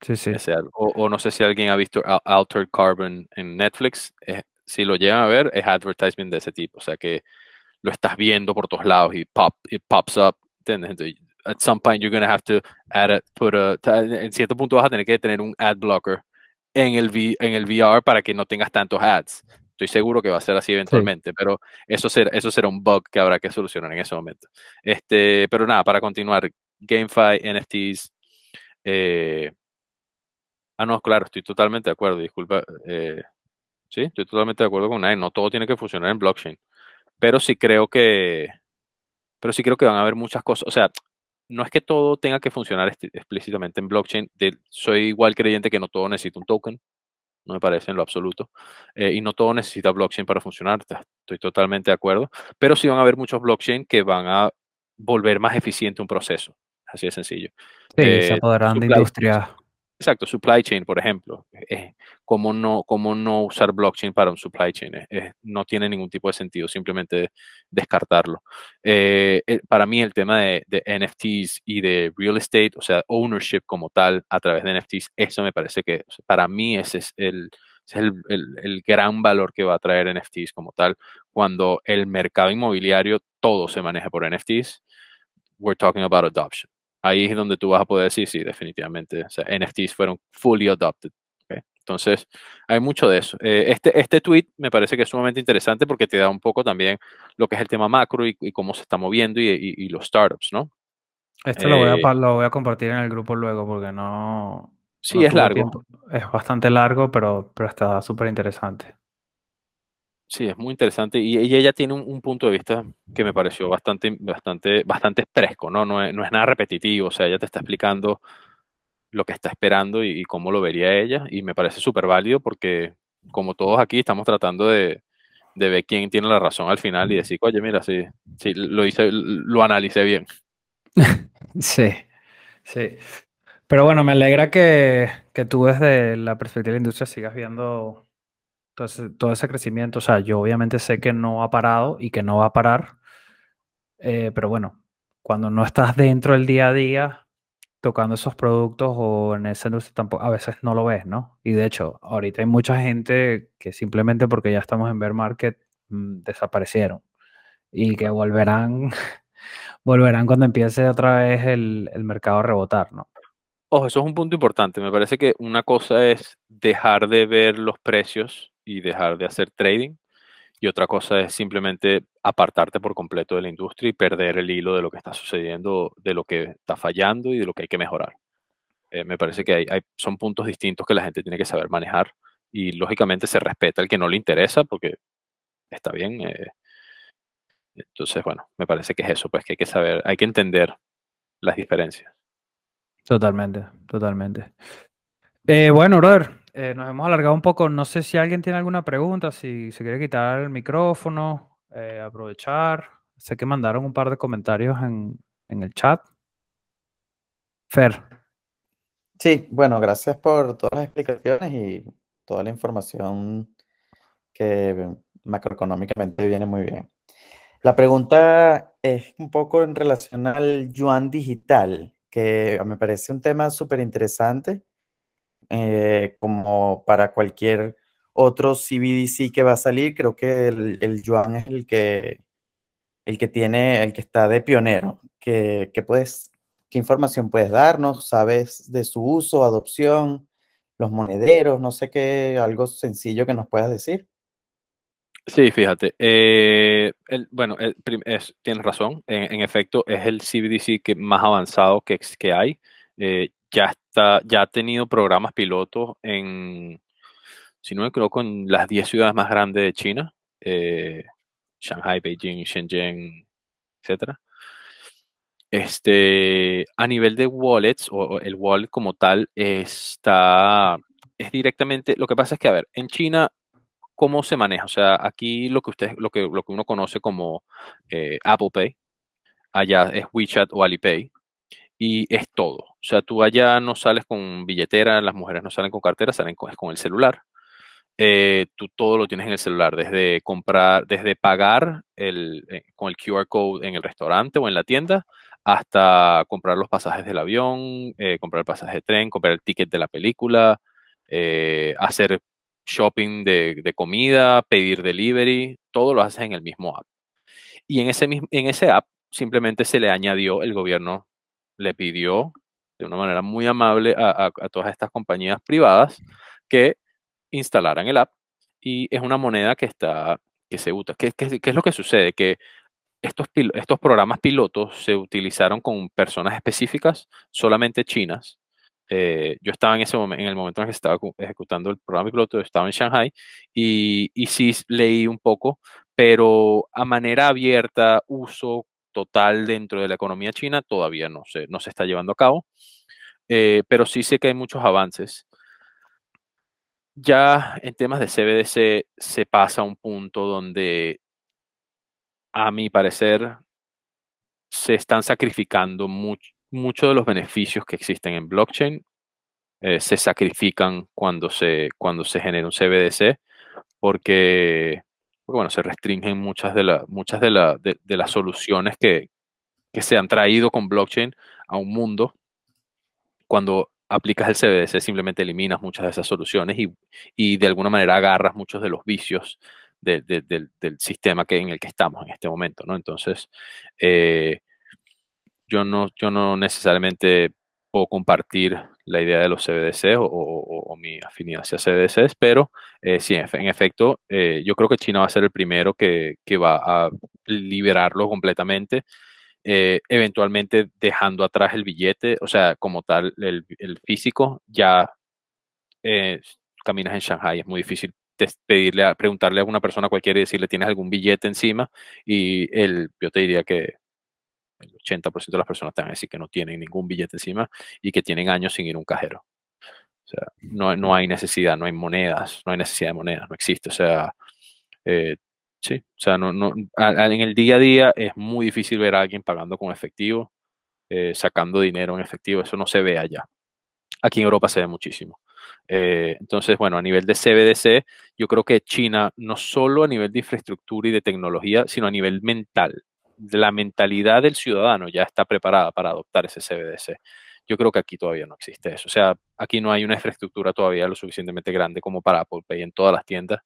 Sí, sí. O, no sé si alguien ha visto Altered Carbon en Netflix. si lo llegan a ver, es advertisement de ese tipo. O sea que lo estás viendo por todos lados y pop, it pops up. ¿entiendes? at some point you're going to have to add a, put a, en cierto punto vas a tener que tener un ad blocker en el, v, en el VR para que no tengas tantos ads. Estoy seguro que va a ser así eventualmente, pero eso será, eso será un bug que habrá que solucionar en ese momento. Este, pero nada, para continuar, GameFi, NFTs. Eh, ah, no, claro, estoy totalmente de acuerdo, disculpa. Eh, sí, estoy totalmente de acuerdo con nadie. No todo tiene que funcionar en blockchain. Pero sí creo que, pero sí creo que van a haber muchas cosas. O sea, no es que todo tenga que funcionar explícitamente en blockchain. soy igual creyente que no todo necesita un token. No me parece en lo absoluto. Eh, y no todo necesita blockchain para funcionar. Estoy totalmente de acuerdo. Pero sí van a haber muchos blockchain que van a volver más eficiente un proceso. Así de sencillo. Sí, se eh, apoderan de industria Exacto, supply chain, por ejemplo. Eh, ¿cómo, no, ¿Cómo no usar blockchain para un supply chain? no tiene ningún tipo de sentido, simplemente descartarlo. Eh, eh, para mí el tema de, NFTs y de real estate, o sea, ownership como tal a través de NFTs, eso me parece que para mí ese es el, el, el, gran valor que va a traer NFTs como tal. Cuando el mercado inmobiliario todo se maneja por NFTs, we're talking about adoption ahí es donde tú vas a poder decir, sí, definitivamente, o sea, NFTs fueron fully adopted. Entonces, hay mucho de eso. Eh, este, este tweet me parece que es sumamente interesante porque te da un poco también lo que es el tema macro y, cómo se está moviendo y, los startups, ¿no? Esto lo, voy a, eh, lo voy a compartir en el grupo luego porque no... Sí, es largo. Es bastante largo, pero, pero está súper interesante. Sí, es muy interesante y, ella tiene un, punto de vista que me pareció bastante, bastante, bastante fresco, ¿no? No es, nada repetitivo, o sea, ella te está explicando lo que está esperando y, cómo lo vería ella y me parece súper válido porque como todos aquí estamos tratando de, ver quién tiene la razón al final y decir, oye, mira, sí, sí lo hice, lo analicé bien. sí, sí. Pero bueno, me alegra que tú desde la perspectiva de la industria sigas viendo entonces, todo ese crecimiento, o sea, yo obviamente sé que no ha parado y que no va a parar, eh, pero bueno, cuando no estás dentro del día a día tocando esos productos o en esa industria tampoco, a veces no lo ves, ¿no? Y de hecho, ahorita hay mucha gente que simplemente porque ya estamos en bear market mm, desaparecieron y que volverán, volverán cuando empiece otra vez el, el mercado a rebotar, ¿no? Ojo, eso es un punto importante. Me parece que una cosa es dejar de ver los precios y dejar de hacer trading. Y otra cosa es simplemente apartarte por completo de la industria y perder el hilo de lo que está sucediendo, de lo que está fallando y de lo que hay que mejorar. Eh, me parece que hay, son puntos distintos que la gente tiene que saber manejar y lógicamente se respeta el que no le interesa porque está bien. Eh, entonces, bueno, me parece que es eso, pues que hay que saber, hay que entender las diferencias. Totalmente, totalmente. Eh, bueno, brother, eh, nos hemos alargado un poco. No sé si alguien tiene alguna pregunta, si se quiere quitar el micrófono, eh, aprovechar. Sé que mandaron un par de comentarios en, el chat. Fer. Sí, bueno, gracias por todas las explicaciones y toda la información que macroeconómicamente viene muy bien. La pregunta es un poco en relación al yuan digital, que me parece un tema súper interesante eh, como para cualquier otro CBDC que va a salir, creo que el, el yuan es el que, el que tiene, el que está de pionero. ¿Qué, qué, puedes, ¿Qué información puedes darnos? ¿Sabes de su uso, adopción, los monederos? No sé qué, algo sencillo que nos puedas decir. Sí, fíjate. Eh, el, bueno, el, es, tienes razón. En, en, efecto, es el CBDC que más avanzado que, que hay. Eh, ya ya ha tenido programas pilotos en, si no me equivoco, en las 10 ciudades más grandes de China, eh, Shanghai, Beijing, Shenzhen, etc. Este, a nivel de wallets, o, el wallet como tal, está, es directamente, lo que pasa es que, a ver, en China cómo se maneja. O sea, aquí lo que usted, lo que, lo que uno conoce como eh, Apple Pay, allá es WeChat o Alipay, y es todo. O sea, tú allá no sales con billetera, las mujeres no salen con cartera, salen con, con el celular. Eh, tú todo lo tienes en el celular, desde comprar, desde pagar el, eh, con el QR code en el restaurante o en la tienda, hasta comprar los pasajes del avión, eh, comprar el pasaje de tren, comprar el ticket de la película, hacer shopping de, de, comida, pedir delivery, todo lo haces en el mismo app. Y en ese, en ese app simplemente se le añadió, el gobierno le pidió de una manera muy amable a, todas estas compañías privadas que instalaran el app y es una moneda que está, que se usa. ¿Qué, qué, qué es lo que sucede? Que estos, estos programas pilotos se utilizaron con personas específicas, solamente chinas, eh, yo estaba en ese momento, en el momento en que estaba ejecutando el programa piloto, estaba en Shanghai y, y sí leí un poco, pero a manera abierta, uso total dentro de la economía china todavía no se, no se está llevando a cabo, eh, pero sí sé que hay muchos avances. Ya en temas de CBDC se pasa a un punto donde, a mi parecer, se están sacrificando mucho muchos de los beneficios que existen en blockchain eh, se sacrifican cuando se, cuando se genera un CBDC porque, porque bueno, se restringen muchas de, la, muchas de, la, de, las soluciones que, que, se han traído con blockchain a un mundo. Cuando aplicas el CBDC simplemente eliminas muchas de esas soluciones y, y de alguna manera agarras muchos de los vicios de, de, del, del sistema en el que estamos en este momento, ¿no? Entonces, eh, yo no, yo no necesariamente puedo compartir la idea de los CBDC o, o, o mi afinidad hacia CBDCs, pero eh, sí, en efecto, eh, yo creo que China va a ser el primero que, va a liberarlo completamente, eh, eventualmente dejando atrás el billete, o sea, como tal, el, el físico, ya eh, caminas en Shanghai, es muy difícil pedirle preguntarle a alguna persona cualquiera y decirle, ¿tienes algún billete encima? Y él, yo te diría que el 80% de las personas te van a decir que no tienen ningún billete encima y que tienen años sin ir a un cajero. O sea, no, no hay necesidad, no hay monedas, no hay necesidad de monedas, no existe. O sea, eh, sí, o sea, no, no, en el día a día es muy difícil ver a alguien pagando con efectivo, eh, sacando dinero en efectivo, eso no se ve allá. Aquí en Europa se ve muchísimo. Eh, entonces, bueno, a nivel de CBDC, yo creo que China, no solo a nivel de infraestructura y de tecnología, sino a nivel mental, la mentalidad del ciudadano ya está preparada para adoptar ese CBDC. Yo creo que aquí todavía no existe eso. O sea, aquí no hay una infraestructura todavía lo suficientemente grande como para Apple Pay en todas las tiendas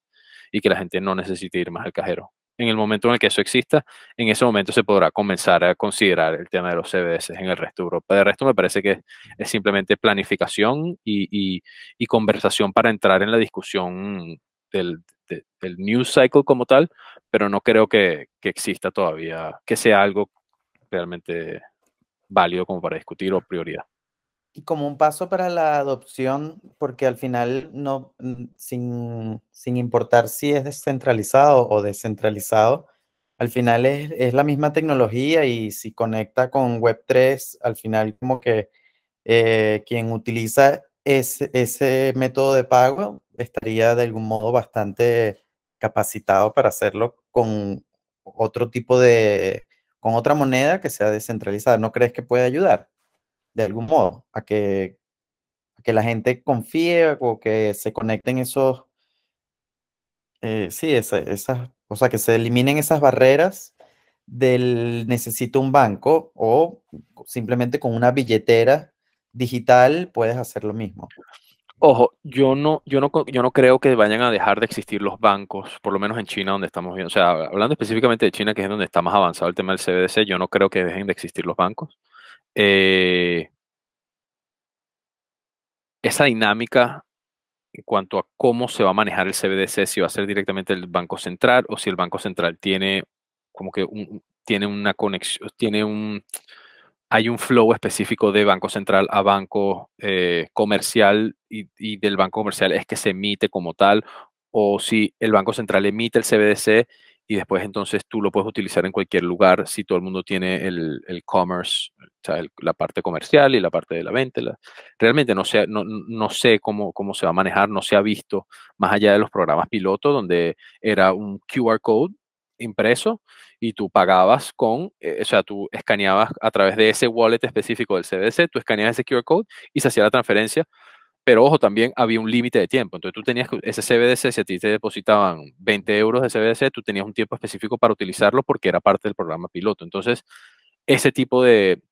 y que la gente no necesite ir más al cajero. En el momento en el que eso exista, en ese momento se podrá comenzar a considerar el tema de los CBDC en el resto de Europa. De resto, me parece que es simplemente planificación y, y, y conversación para entrar en la discusión del, de, del news cycle como tal, pero no creo que, que, exista todavía, que sea algo realmente válido como para discutir o prioridad. Y como un paso para la adopción, porque al final no, sin, sin importar si es descentralizado o descentralizado, al final es, es, la misma tecnología y si conecta con Web3, al final como que eh, quien utiliza ese, ese método de pago estaría de algún modo bastante capacitado para hacerlo con otro tipo de, con otra moneda que sea descentralizada. ¿No crees que puede ayudar de algún modo a que, a que la gente confíe o que se conecten esos, eh, sí, esa, esas, o sea, que se eliminen esas barreras del necesito un banco o simplemente con una billetera digital puedes hacer lo mismo? Ojo, yo no, yo no, yo no creo que vayan a dejar de existir los bancos, por lo menos en China, donde estamos viendo. O sea, hablando específicamente de China, que es donde está más avanzado el tema del CBDC, yo no creo que dejen de existir los bancos. Eh, esa dinámica en cuanto a cómo se va a manejar el CBDC, si va a ser directamente el Banco Central o si el Banco Central tiene como que tiene una conexión, tiene un, hay un flow específico de Banco Central a Banco eh, Comercial y, del Banco Comercial es que se emite como tal, o si el Banco Central emite el CBDC y después entonces tú lo puedes utilizar en cualquier lugar si todo el mundo tiene el, el commerce, sea, la parte comercial y la parte de la venta. realmente no sé, no, no sé cómo, cómo se va a manejar, no se ha visto más allá de los programas piloto donde era un QR code impreso y tú pagabas con, eh, o sea, tú escaneabas a través de ese wallet específico del CBDC, tú escaneabas ese QR code y se hacía la transferencia pero ojo, también había un límite de tiempo. Entonces tú tenías que, ese CBDC, si a ti te depositaban 20 euros de CBDC, tú tenías un tiempo específico para utilizarlo porque era parte del programa piloto. Entonces, ese tipo de,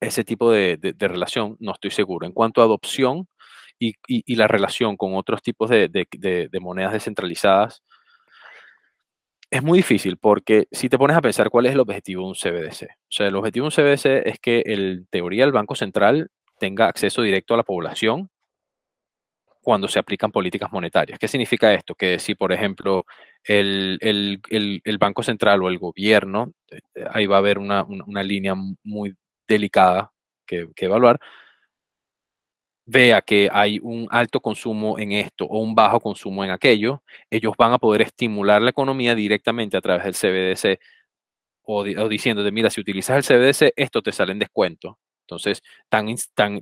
ese tipo de, relación no estoy seguro. En cuanto a adopción y, y, la relación con otros tipos de, de, monedas descentralizadas, es muy difícil porque si te pones a pensar cuál es el objetivo de un CBDC. O sea, el objetivo de un CBDC es que en teoría el Banco Central tenga acceso directo a la población cuando se aplican políticas monetarias. ¿Qué significa esto? Que si, por ejemplo, el, Banco Central o el gobierno, eh, ahí va a haber una, línea muy delicada que, evaluar, vea que hay un alto consumo en esto o un bajo consumo en aquello, ellos van a poder estimular la economía directamente a través del CBDC o, o diciendo de, mira, si utilizas el CBDC, esto te sale en descuento. Entonces,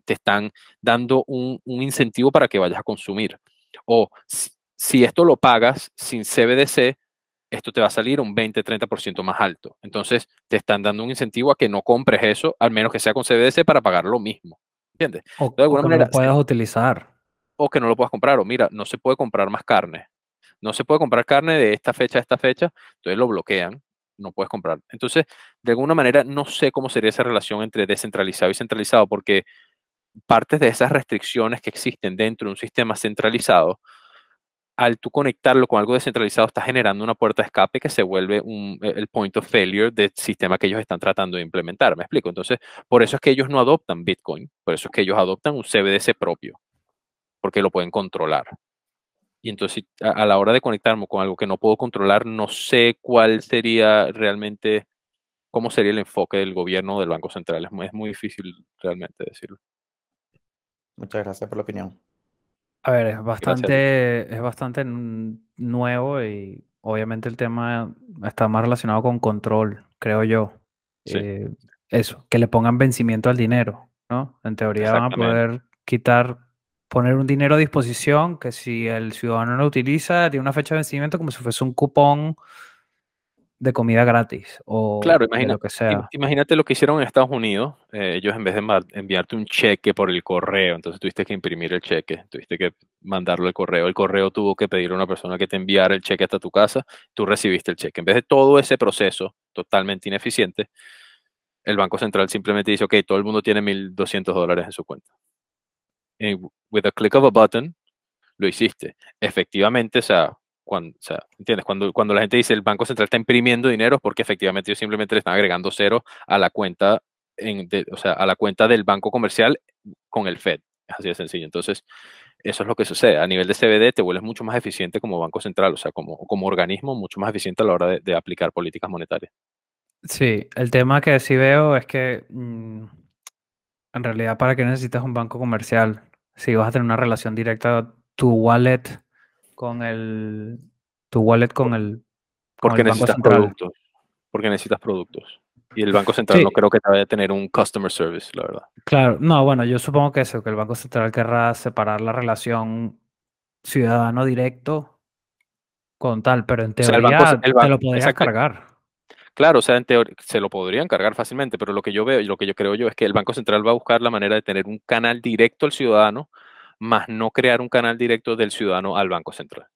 te están dando un, incentivo para que vayas a consumir. O si, esto lo pagas sin CBDC, esto te va a salir un 20-30% más alto. Entonces, te están dando un incentivo a que no compres eso, al menos que sea con CBDC, para pagar lo mismo. ¿Entiendes? O, de alguna manera, no lo puedas utilizar. O que no lo puedas comprar. O mira, no se puede comprar más carne. No se puede comprar carne de esta fecha a esta fecha. Entonces lo bloquean no puedes comprar. Entonces, de alguna manera, no sé cómo sería esa relación entre descentralizado y centralizado, porque partes de esas restricciones que existen dentro de un sistema centralizado, al tú conectarlo con algo descentralizado, está generando una puerta de escape que se vuelve un, e, el point of failure del sistema que ellos están tratando de implementar. ¿Me explico? Entonces, por eso es que ellos no adoptan Bitcoin, por eso es que ellos adoptan un CBDC propio, porque lo pueden controlar. Y entonces a, la hora de conectarme con algo que no puedo controlar, no sé cuál sería realmente, cómo sería el enfoque del gobierno del Banco Central. Es muy, es muy difícil realmente decirlo. Muchas gracias por la opinión. A ver, es bastante, es bastante nuevo y obviamente el tema está más relacionado con control, creo yo. Eh, eso, que le pongan vencimiento al dinero, ¿no? En teoría van a poder quitar poner un dinero a disposición que si el ciudadano lo utiliza, tiene una fecha de vencimiento como si fuese un cupón de comida gratis o claro, lo que sea. Imagínate lo que hicieron en Estados Unidos. Eh, ellos en vez de enviarte un cheque por el correo, entonces tuviste que imprimir el cheque, tuviste que mandarlo al correo. El correo tuvo que pedir a una persona que te enviara el cheque hasta tu casa, tú recibiste el cheque. En vez de todo ese proceso totalmente ineficiente, el Banco Central simplemente dice, ok, todo el mundo tiene 1.200 dólares en su cuenta with a click of a button, lo hiciste. Efectivamente, o sea, cuando, ¿entiendes? Cuando, cuando la gente dice el Banco Central está imprimiendo dinero, porque efectivamente ellos simplemente le están agregando cero a la cuenta, en, o sea, a la cuenta del banco comercial con el Fed. Es así de sencillo. Entonces, eso es lo que sucede. A nivel de CBD te vuelves mucho más eficiente como Banco Central, o sea, como, como organismo, mucho más eficiente a la hora de, aplicar políticas monetarias. Sí, el tema que sí veo es que mm, en realidad, ¿para qué necesitas un banco comercial? Si vas a tener una relación directa tu wallet con el tu wallet con el porque necesitas productos porque necesitas productos. Y el banco central no creo que te vaya a tener un customer service la verdad. Claro no bueno yo supongo que eso que el banco central querrá separar la relación ciudadano directo con tal pero en teoría te lo podrías cargar. Claro, o sea, en teoría se lo podrían cargar fácilmente, pero lo que yo veo y lo que yo creo yo es que el Banco Central va a buscar la manera de tener un canal directo al ciudadano, más no crear un canal directo del ciudadano al Banco Central.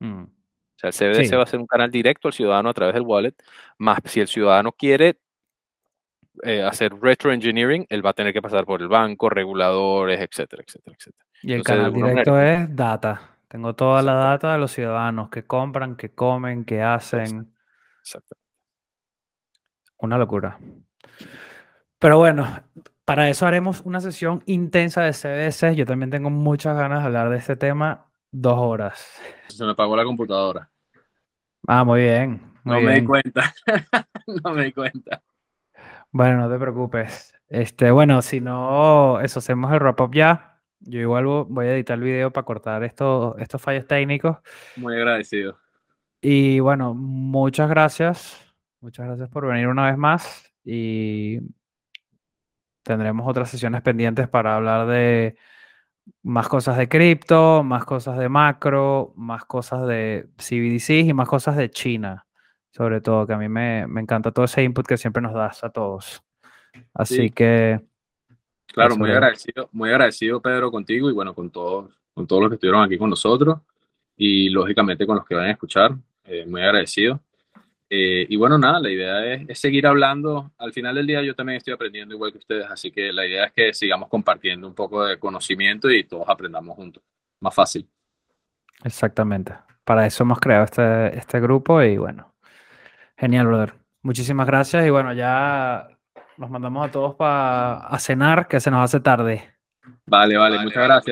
Mm. O sea, el CBDC va a ser un canal directo al ciudadano a través del wallet, más si el ciudadano quiere eh, hacer retroengineering, él va a tener que pasar por el banco, reguladores, etcétera, etcétera, etcétera. Y el Entonces, canal directo es data. Tengo toda la data de los ciudadanos que compran, que comen, que hacen. Exacto. Una locura. Pero bueno, para eso haremos una sesión intensa de CBS. Yo también tengo muchas ganas de hablar de este tema. Dos horas. Se me apagó la computadora. Ah, muy bien. Muy No me di cuenta. no me di cuenta. Bueno, no te preocupes. Este, bueno, si no, eso hacemos el wrap up ya. Yo igual vo- voy a editar el video para cortar estos, estos fallos técnicos. Muy agradecido. Y bueno, muchas gracias. Muchas gracias por venir una vez más. Y tendremos otras sesiones pendientes para hablar de más cosas de cripto, más cosas de macro, más cosas de CBDCs y más cosas de China. Sobre todo, que a mí me, me encanta todo ese input que siempre nos das a todos. Así Sí. que Claro, muy agradecido, muy agradecido, Pedro, contigo y bueno, con todos, con todos los que estuvieron aquí con nosotros y lógicamente con los que van a escuchar. eh, muy agradecido. Eh, y bueno, nada, la idea es, es seguir hablando. Al final del día yo también estoy aprendiendo igual que ustedes, así que la idea es que sigamos compartiendo un poco de conocimiento y todos aprendamos juntos. Más fácil. Exactamente. Para eso hemos creado este, este grupo y bueno, genial, brother. Muchísimas gracias y bueno, ya nos mandamos a todos para a cenar, que se nos hace tarde. Vale, vale, muchas gracias.